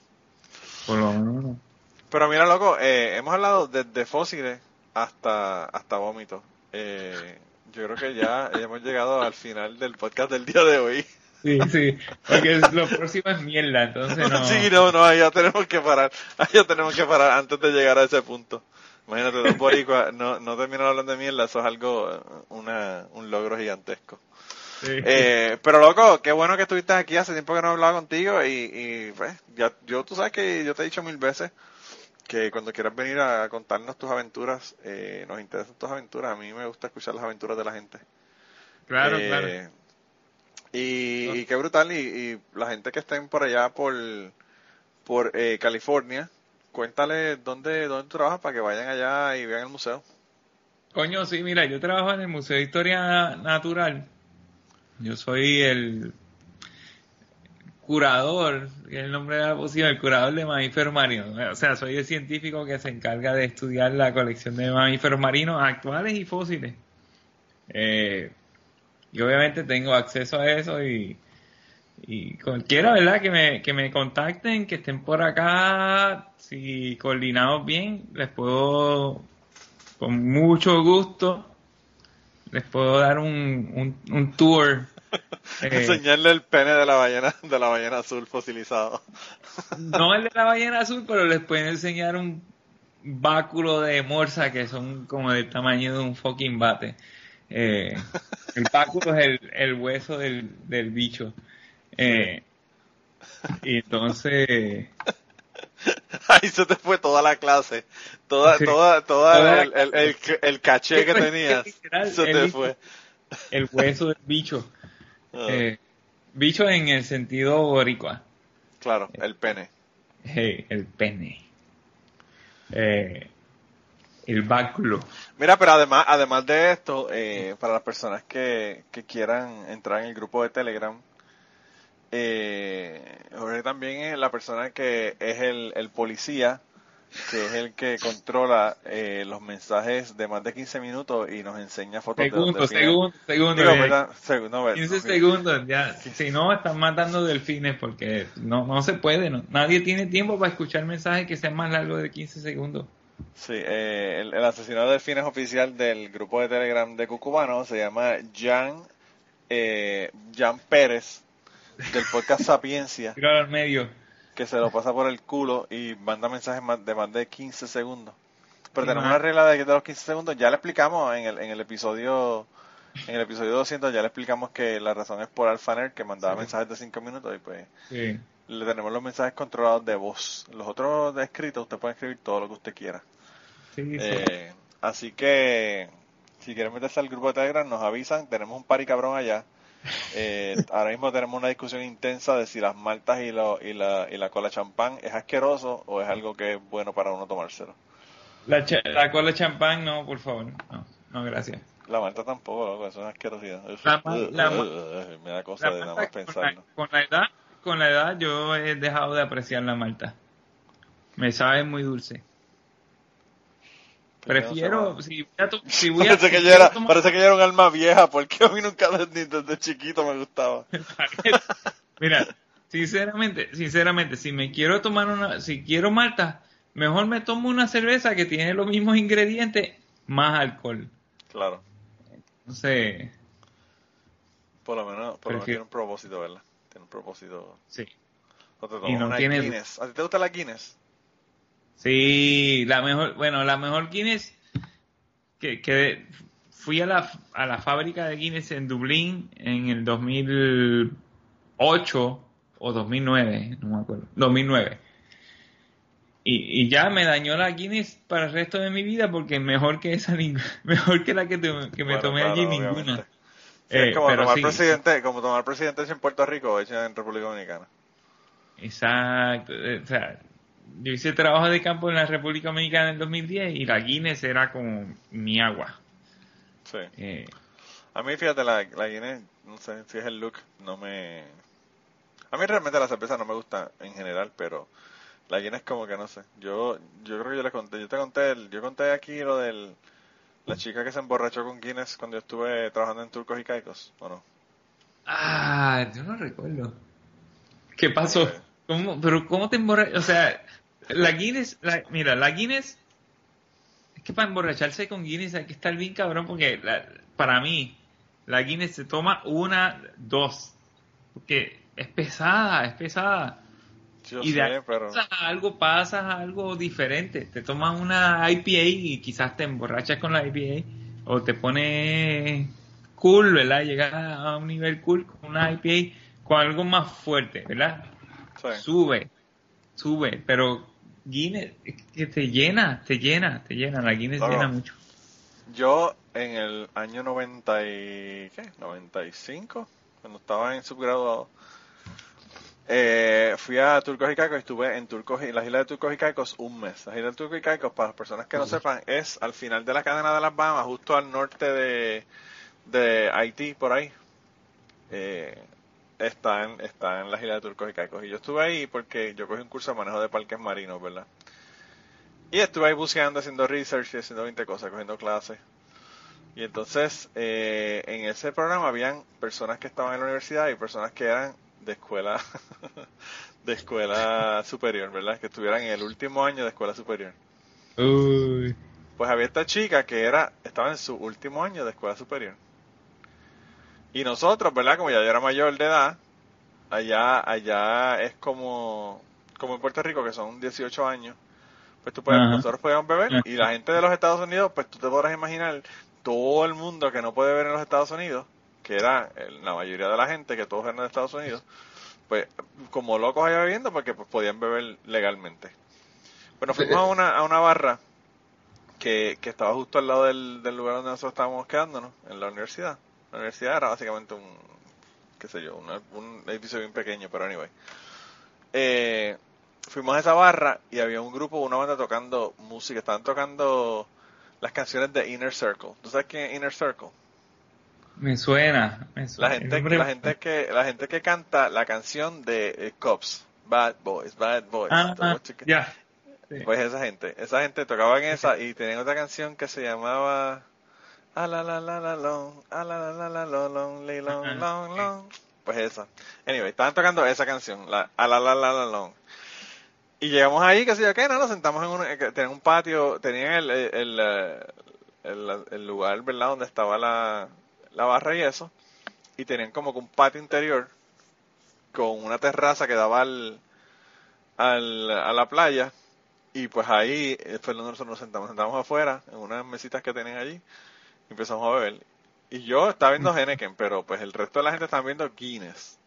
Pero mira, loco, eh, hemos hablado desde fósiles hasta, hasta vómitos. Eh, yo creo que ya, [LAUGHS] hemos llegado al final del podcast del día de hoy. Sí, sí, porque lo próximo es mierda, entonces [LAUGHS] no. Sí, no, no, ya tenemos que parar, ya tenemos que parar antes de llegar a ese punto. Imagínate, dos boricuas no, no terminan hablando de mierda, eso es algo, una, un logro gigantesco. Eh, pero loco, qué bueno que estuviste aquí, hace tiempo que no he hablado contigo y, y pues, ya, yo, tú sabes que yo te he dicho mil veces que cuando quieras venir a contarnos tus aventuras, eh, nos interesan tus aventuras, a mí me gusta escuchar las aventuras de la gente. Claro, eh, claro. Y, y, qué brutal, y, y, la gente que estén por allá por, por eh, California, cuéntale dónde, dónde trabajas para que vayan allá y vean el museo. Coño, sí, mira, yo trabajo en el Museo de Historia Natural. Yo soy el curador, el nombre de la posición, el curador de mamíferos marinos. O sea, soy el científico que se encarga de estudiar la colección de mamíferos marinos actuales y fósiles. Eh, y obviamente tengo acceso a eso y y cualquiera, ¿verdad? Que me, que me contacten, que estén por acá, si coordinamos bien, les puedo, con mucho gusto, les puedo dar un, un, tour. [LAUGHS] Eh, Enseñarle el pene de la ballena, de la ballena azul fosilizado. [LAUGHS] no el de la ballena azul, pero les pueden enseñar un báculo de morsa que son como del tamaño de un fucking bate. Eh, el báculo es el, el hueso del, del bicho. Eh, y entonces... [LAUGHS] Ahí se te fue toda la clase, toda, toda, toda, el, el, el, caché que [LAUGHS] tenías, se te fue. El hueso del bicho. Ah. Eh, bicho en el sentido boricua. Claro, el pene. el pene. Eh, el báculo. Mira, pero además, además de esto, eh, para las personas que, que quieran entrar en el grupo de Telegram, Eh, Jorge también es la persona que es el, el policía, que es el que controla eh, los mensajes de más de 15 minutos y nos enseña fotos Segundo, de segundo, segundo. Digo, eh, ¿verdad? Seg- no, ver- 15 no, segundos, ya. Si no, están matando delfines porque no, no se puede. no. Nadie tiene tiempo para escuchar mensajes que sean más largos de 15 segundos. Sí, eh, el, el asesino de fines oficial del grupo de Telegram de Cucubano se llama Jan, eh, Jan Pérez, del podcast Sapiencia, Tíralo al medio. que se lo pasa por el culo y manda mensajes de más de 15 segundos. Pero tenemos una regla de, de los 15 segundos, ya le explicamos en el, en el episodio en el episodio 200, ya le explicamos que la razón es por Alphaner, que mandaba Sí. mensajes de 5 minutos y pues Sí. le tenemos los mensajes controlados de voz. Los otros de escrito, usted puede escribir todo lo que usted quiera. Sí. Eh, así que si quieren meterse al grupo de Telegram nos avisan, tenemos un pari cabrón allá. Eh, ahora mismo tenemos una discusión intensa de si las maltas y, lo- y, la, y la cola champán es asqueroso o es algo que es bueno para uno tomárselo. La, cha- la cola champán, no, por favor. No, no, gracias. La malta tampoco, loco, eso es una asquerosidad. La la uh, me da cosa de nada más con, la, pensarlo. con la edad, con la edad yo he dejado de apreciar la malta. Me sabe muy dulce. Prefiero, si voy a, to- si voy a, Parece si que, yo era, tomar- parece que yo era un alma vieja, porque a mí nunca desde, desde chiquito me gustaba. [LAUGHS] Mira, sinceramente, sinceramente, si me quiero tomar una, si quiero malta, mejor me tomo una cerveza que tiene los mismos ingredientes, más alcohol. Claro, Entonces, por lo menos, por lo menos Prefiero- tiene un propósito, ¿verdad? Tiene un propósito. sí. O te Y no una tiene- Guinness. ¿A ti te gusta la Guinness? Sí, la mejor, bueno, la mejor Guinness que, que fui a la, a la fábrica de Guinness en Dublín en el 2008 o 2009, no me acuerdo, 2009. Y, y ya me dañó la Guinness para el resto de mi vida porque mejor que esa [LAUGHS] mejor que la que, te- que me Bueno, tomé claro, allí obviamente. ninguna. Sí, Eh, es como tomar sí, presidente, como tomar en Puerto Rico o hecho en República Dominicana. Exacto. eh, O sea, yo hice trabajo de campo en la República Dominicana en el 2010 y la Guinness era como mi agua. Sí. Eh, A mí, fíjate, la, la Guinness, no sé si es el look, no me... A mí realmente la cerveza no me gusta en general, pero la Guinness como que no sé. Yo yo creo que yo le conté, yo te conté, el- yo conté aquí lo del... La chica que se emborrachó con Guinness cuando yo estuve trabajando en Turcos y Caicos, ¿o no? Ah, yo no recuerdo. ¿Qué pasó? Eh. ¿Cómo, pero ¿cómo te emborrachas? O sea, la Guinness, la- mira, la Guinness, es que para emborracharse con Guinness hay que estar bien cabrón porque la- para mí la Guinness se toma una, dos, porque es pesada, es pesada. Yo y de sé, pero... pasas a algo pasas a algo diferente. Te tomas una IPA y quizás te emborrachas con la IPA o te pone cool, ¿verdad? Llegas a un nivel cool con una IPA con algo más fuerte, ¿verdad? sí. Sube, sube, pero Guinness es que te llena, te llena, te llena, la Guinness Claro. llena mucho. Yo en el año 90 y... ¿qué? 95, cuando estaba en subgraduado, eh, fui a Turcos y Caicos y estuve en Turcos y las islas de Turcos y Caicos un mes. Las islas de Turcos y Caicos, para las personas que no sepan, es al final de la cadena de las Bahamas, justo al norte de, de Haití, por ahí. Eh, está, en, está en las islas de Turcos y Caicos. Y yo estuve ahí porque yo cogí un curso de manejo de parques marinos, ¿verdad? Y estuve ahí buceando, haciendo research y haciendo 20 cosas, cogiendo clases. Y entonces, eh, en ese programa habían personas que estaban en la universidad y personas que eran de escuela, [LAUGHS] de escuela superior, ¿verdad? Que estuvieran en el último año de escuela superior. Uy. Pues había esta chica que era, estaba en su último año de escuela superior. Y nosotros, ¿verdad? Como ya yo era mayor de edad, allá, allá es como, como en Puerto Rico, que son 18 años, pues tú puedes, Ajá. nosotros podíamos beber, y la gente de los Estados Unidos, pues tú te podrás imaginar todo el mundo que no puede beber en los Estados Unidos, que era la mayoría de la gente, que todos eran de Estados Unidos, pues como locos allá bebiendo porque pues, podían beber legalmente. Bueno, fuimos a una, a una barra que, que estaba justo al lado del, del lugar donde nosotros estábamos quedándonos, en la universidad. La universidad era básicamente un, qué sé yo, una- un edificio bien pequeño, pero anyway. Eh, fuimos a esa barra y había un grupo, una banda tocando música, estaban tocando las canciones de Inner Circle. ¿Tú sabes quién es Inner Circle? Me suena, me La suena. El gente, nombre- la gente que, la gente que canta la canción de eh, Cops, Bad Boys, Bad Boys. Ah, chique- ya. Sí. Pues esa gente, esa gente tocaba en esa y tenían otra canción que se llamaba A la la la la long, a la la la la lo, long, long, long, long. Pues esa. Anyway, estaban tocando esa canción, la A la la la la long. Y llegamos ahí, que sé yo qué, no, nos sentamos en un, eh, que tenían un patio, tenían el, el, el, eh, el- lugar, ¿verdad? Donde estaba la, la barra y eso. Y tenían como que un patio interior con una terraza que daba al, al, a la playa. Y pues ahí eh, fue donde nosotros nos sentamos, sentamos afuera, en unas mesitas que tenían allí, empezamos a beber. Y yo estaba viendo Henneken, pero pues el resto de la gente estaba viendo Guinness.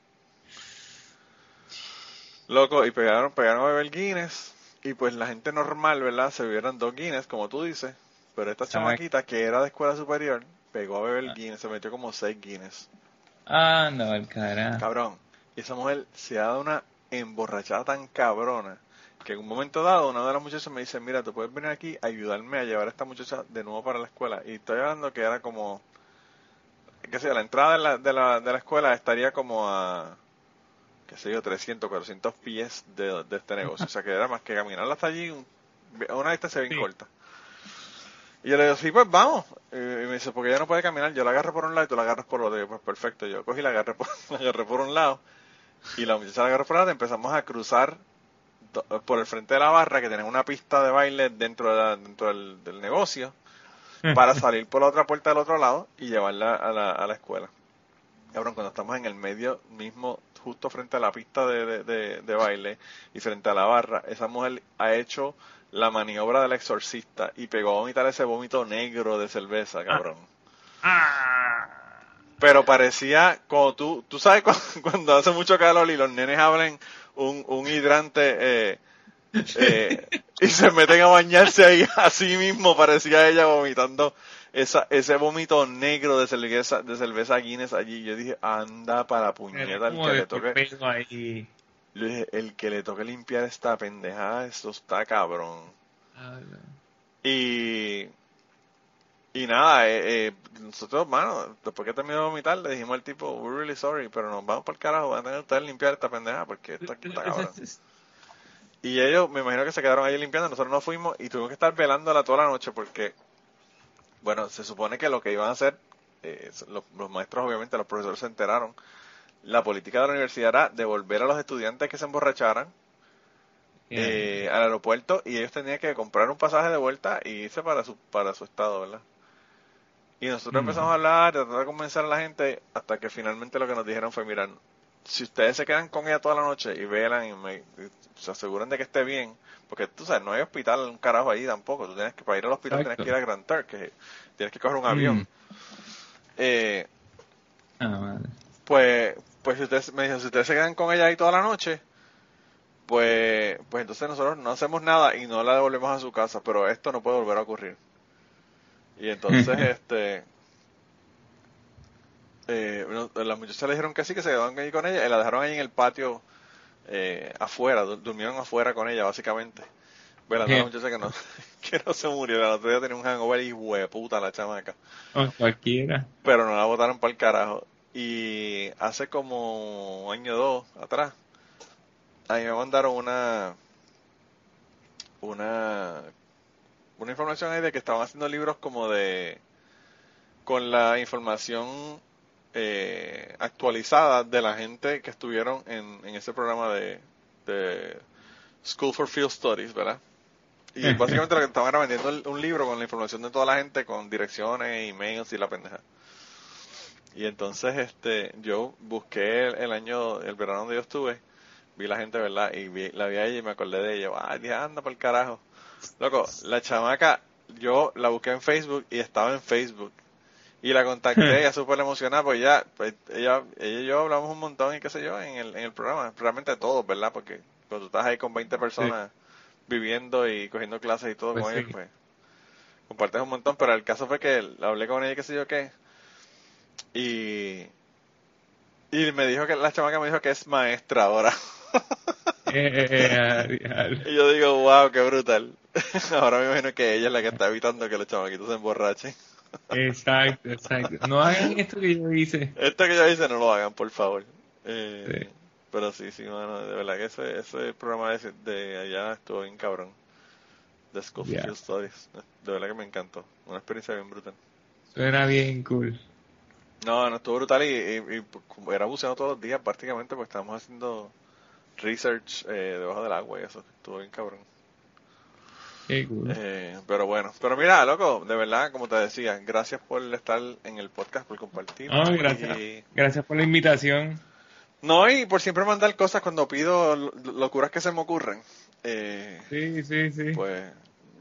Loco, y pegaron, pegaron a beber Guinness, y pues la gente normal, ¿verdad? Se bebieron dos Guinness, como tú dices, pero esta chamaquita que era de escuela superior, pegó a beber Guinness, se metió como seis Guinness. Ah, no, el carajo. Cabrón. Y esa mujer se ha dado una emborrachada tan cabrona que en un momento dado una de las muchachas me dice, mira, tú puedes venir aquí a ayudarme a llevar a esta muchacha de nuevo para la escuela. Y estoy hablando que era como, qué sé la entrada de la, de la, de la escuela estaría como a, qué sé yo, 300, 400 pies de, de este negocio. O sea que era más que caminar hasta allí, un- a una distancia bien Sí. corta. Y yo le digo, sí, pues vamos. Y me dice, porque ella no puede caminar, yo la agarro por un lado y tú la agarras por otro. Y yo, pues perfecto, yo cogí la agarré por, [LAUGHS] la agarré por un lado y la muchacha la agarró por otro. Empezamos a cruzar por el frente de la barra que tenía una pista de baile dentro, de la- dentro del, del negocio para salir por la otra puerta del otro lado y llevarla a la, a la escuela. Cabrón, cuando estamos en el medio mismo, justo frente a la pista de, de- de- de baile y frente a la barra, esa mujer ha hecho la maniobra del exorcista y pegó a vomitar ese vómito negro de cerveza, cabrón. Ah. Pero parecía, como tú, tú sabes [LAUGHS] cuando, cuando hace mucho calor y los nenes abren un, un hidrante eh, eh, y se meten a bañarse ahí, [LAUGHS] así mismo parecía ella vomitando esa, ese vómito negro de cerveza, de cerveza Guinness allí. Yo dije, anda para puñeta el que le toque. Yo dije, el que le toque limpiar esta pendejada, esto está cabrón. Ah. Y, y nada, eh, eh, nosotros, mano, después que terminó de vomitar, le dijimos al tipo, we're really sorry, pero nos vamos por el carajo, van a tener ustedes que limpiar esta pendeja porque está cabrón. Y ellos, me imagino que se quedaron ahí limpiando, nosotros nos fuimos y tuvimos que estar velándola toda la noche porque, bueno, se supone que lo que iban a hacer, eh, los, los maestros obviamente, los profesores se enteraron, la política de la universidad era devolver a los estudiantes que se emborracharan eh, al aeropuerto y ellos tenían que comprar un pasaje de vuelta y irse para su para su estado, ¿verdad? Y nosotros empezamos a hablar, tratar de convencer a la gente hasta que finalmente lo que nos dijeron fue, mira, si ustedes se quedan con ella toda la noche y velan y, me- y se aseguran de que esté bien, porque tú sabes, no hay hospital, un carajo ahí tampoco, tú tienes que, para ir al hospital Exacto. tienes que ir a Grand Turk, que tienes que coger un avión. Mm. Eh, Ah, pues, pues si ustedes, me dijeron, si ustedes se quedan con ella ahí toda la noche, pues, pues entonces nosotros no hacemos nada y no la devolvemos a su casa, pero esto no puede volver a ocurrir. Y entonces, este, eh, las muchachas le dijeron que sí, que se quedaban ahí con ella y la dejaron ahí en el patio, eh, afuera, du- durmieron afuera con ella, básicamente. Velando a la muchacha que no, [LAUGHS] que no se murió, el otro día tenía un hangover y hueputa la chamaca O cualquiera. pero no la votaron para el carajo. Y hace como un año o dos atrás, a mí me mandaron una, una, una información ahí de que estaban haciendo libros como de, con la información eh, actualizada de la gente que estuvieron en, en ese programa de, de School for Field Studies, ¿verdad? Y básicamente lo que estaban era vendiendo un libro con la información de toda la gente, con direcciones, emails y la pendeja. Y entonces este yo busqué el, el año, el verano donde yo estuve, vi la gente, ¿verdad? Y vi, la vi a ella y me acordé de ella. Ay, dije, anda por el carajo. Loco, la chamaca, yo la busqué en Facebook y estaba en Facebook. Y la contacté, ella súper emocionada, pues ya, pues ella, ella y yo hablamos un montón y qué sé yo en el, en el programa. Realmente todos, ¿verdad? Porque cuando tú estás ahí con 20 personas viviendo y cogiendo clases y todo Pues con sí. ellos, pues compartes un montón. Pero el caso fue que hablé con ella y qué sé yo qué. Y, y me dijo que la chamaca me dijo que es maestra ahora. [LAUGHS] Eh, Y yo digo, wow, qué brutal. [LAUGHS] Ahora me imagino que ella es la que está evitando que los chamaquitos se emborrachen. Exacto, exacto. No hagan esto que yo hice. Esto que yo hice no lo hagan, por favor. Eh, Sí. Pero sí, sí, mano, de verdad que ese, ese programa de, de allá estuvo bien cabrón. The Scofield Yeah. Stories. De verdad que me encantó. Una experiencia bien brutal. Suena bien cool. No, no, estuvo brutal y, y- y como era buceando todos los días prácticamente, pues estábamos haciendo research eh, debajo del agua y eso. Estuvo bien cabrón. Qué cool. Eh, pero bueno, pero mira, loco, de verdad, como te decía, gracias por estar en el podcast, por compartir. Gracias. Y- Gracias por la invitación. no, y por siempre mandar cosas cuando pido lo- locuras que se me ocurren. Eh, Sí, sí, sí. pues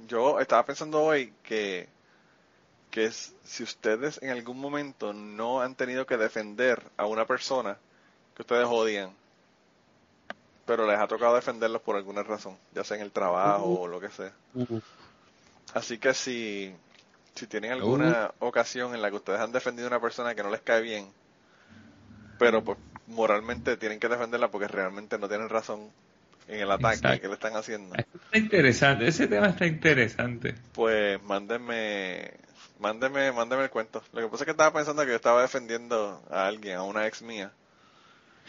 yo estaba pensando hoy que, que es, si ustedes en algún momento no han tenido que defender a una persona que ustedes odian, pero les ha tocado defenderlos por alguna razón, ya sea en el trabajo o lo que sea. Uh, Así que si, si tienen alguna ocasión en la que ustedes han defendido a una persona que no les cae bien, pero pues moralmente tienen que defenderla porque realmente no tienen razón en el ataque Exacto. que le están haciendo, está interesante. Ese tema está interesante. pues mándenme, mándenme, mándenme el cuento. Lo que pasa es que estaba pensando que yo estaba defendiendo a alguien, a una ex mía,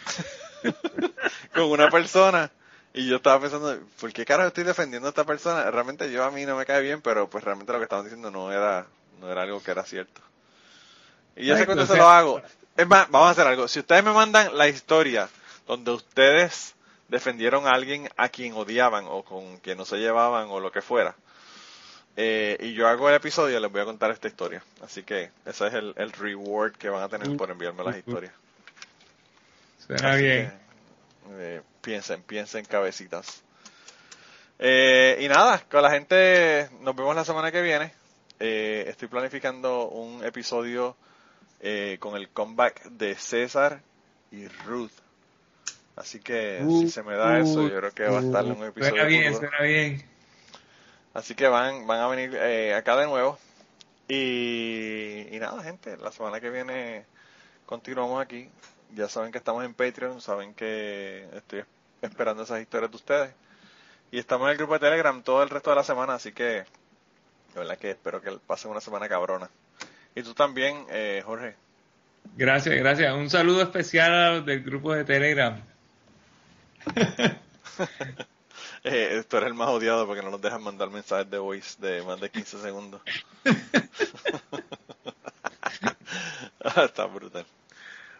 [LAUGHS] [LAUGHS] con una persona. Y yo estaba pensando, ¿por qué carajo estoy defendiendo a esta persona? Realmente yo a mí no me cae bien, pero pues realmente lo que estaban diciendo no era, no era algo que era cierto. Y ese Exacto, cuento o se lo hago. Es más, vamos a hacer algo. Si ustedes me mandan la historia donde ustedes defendieron a alguien a quien odiaban o con quien no se llevaban o lo que fuera, eh, y yo hago el episodio, les voy a contar esta historia. Así que ese es el, el reward que van a tener por enviarme las historias. Suena Así bien. que, eh, piensen, piensen cabecitas. Eh, y nada, con la gente nos vemos la semana que viene. Eh, estoy planificando un episodio eh, con el comeback de César y Ruth. Así que si se me da eso, yo creo que va a estar un episodio. Suena bien, suena bien. Así que van, van a venir eh, acá de nuevo. Y, y nada, gente, la semana que viene continuamos aquí. Ya saben que estamos en Patreon, saben que estoy esperando esas historias de ustedes. Y estamos en el grupo de Telegram todo el resto de la semana, así que verdad que espero que pasen una semana cabrona. Y tú también, eh, Jorge. Gracias, gracias. Un saludo especial a los del grupo de Telegram. [LAUGHS] Eh, tú eres el más odiado porque no nos dejan mandar mensajes de voice de más de 15 segundos. [LAUGHS] [LAUGHS] Ah, Está brutal.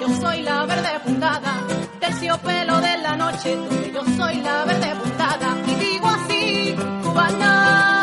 Yo soy la verde puntada. Terciopelo de la noche, yo soy la verde puntada. Y digo así, Cubano,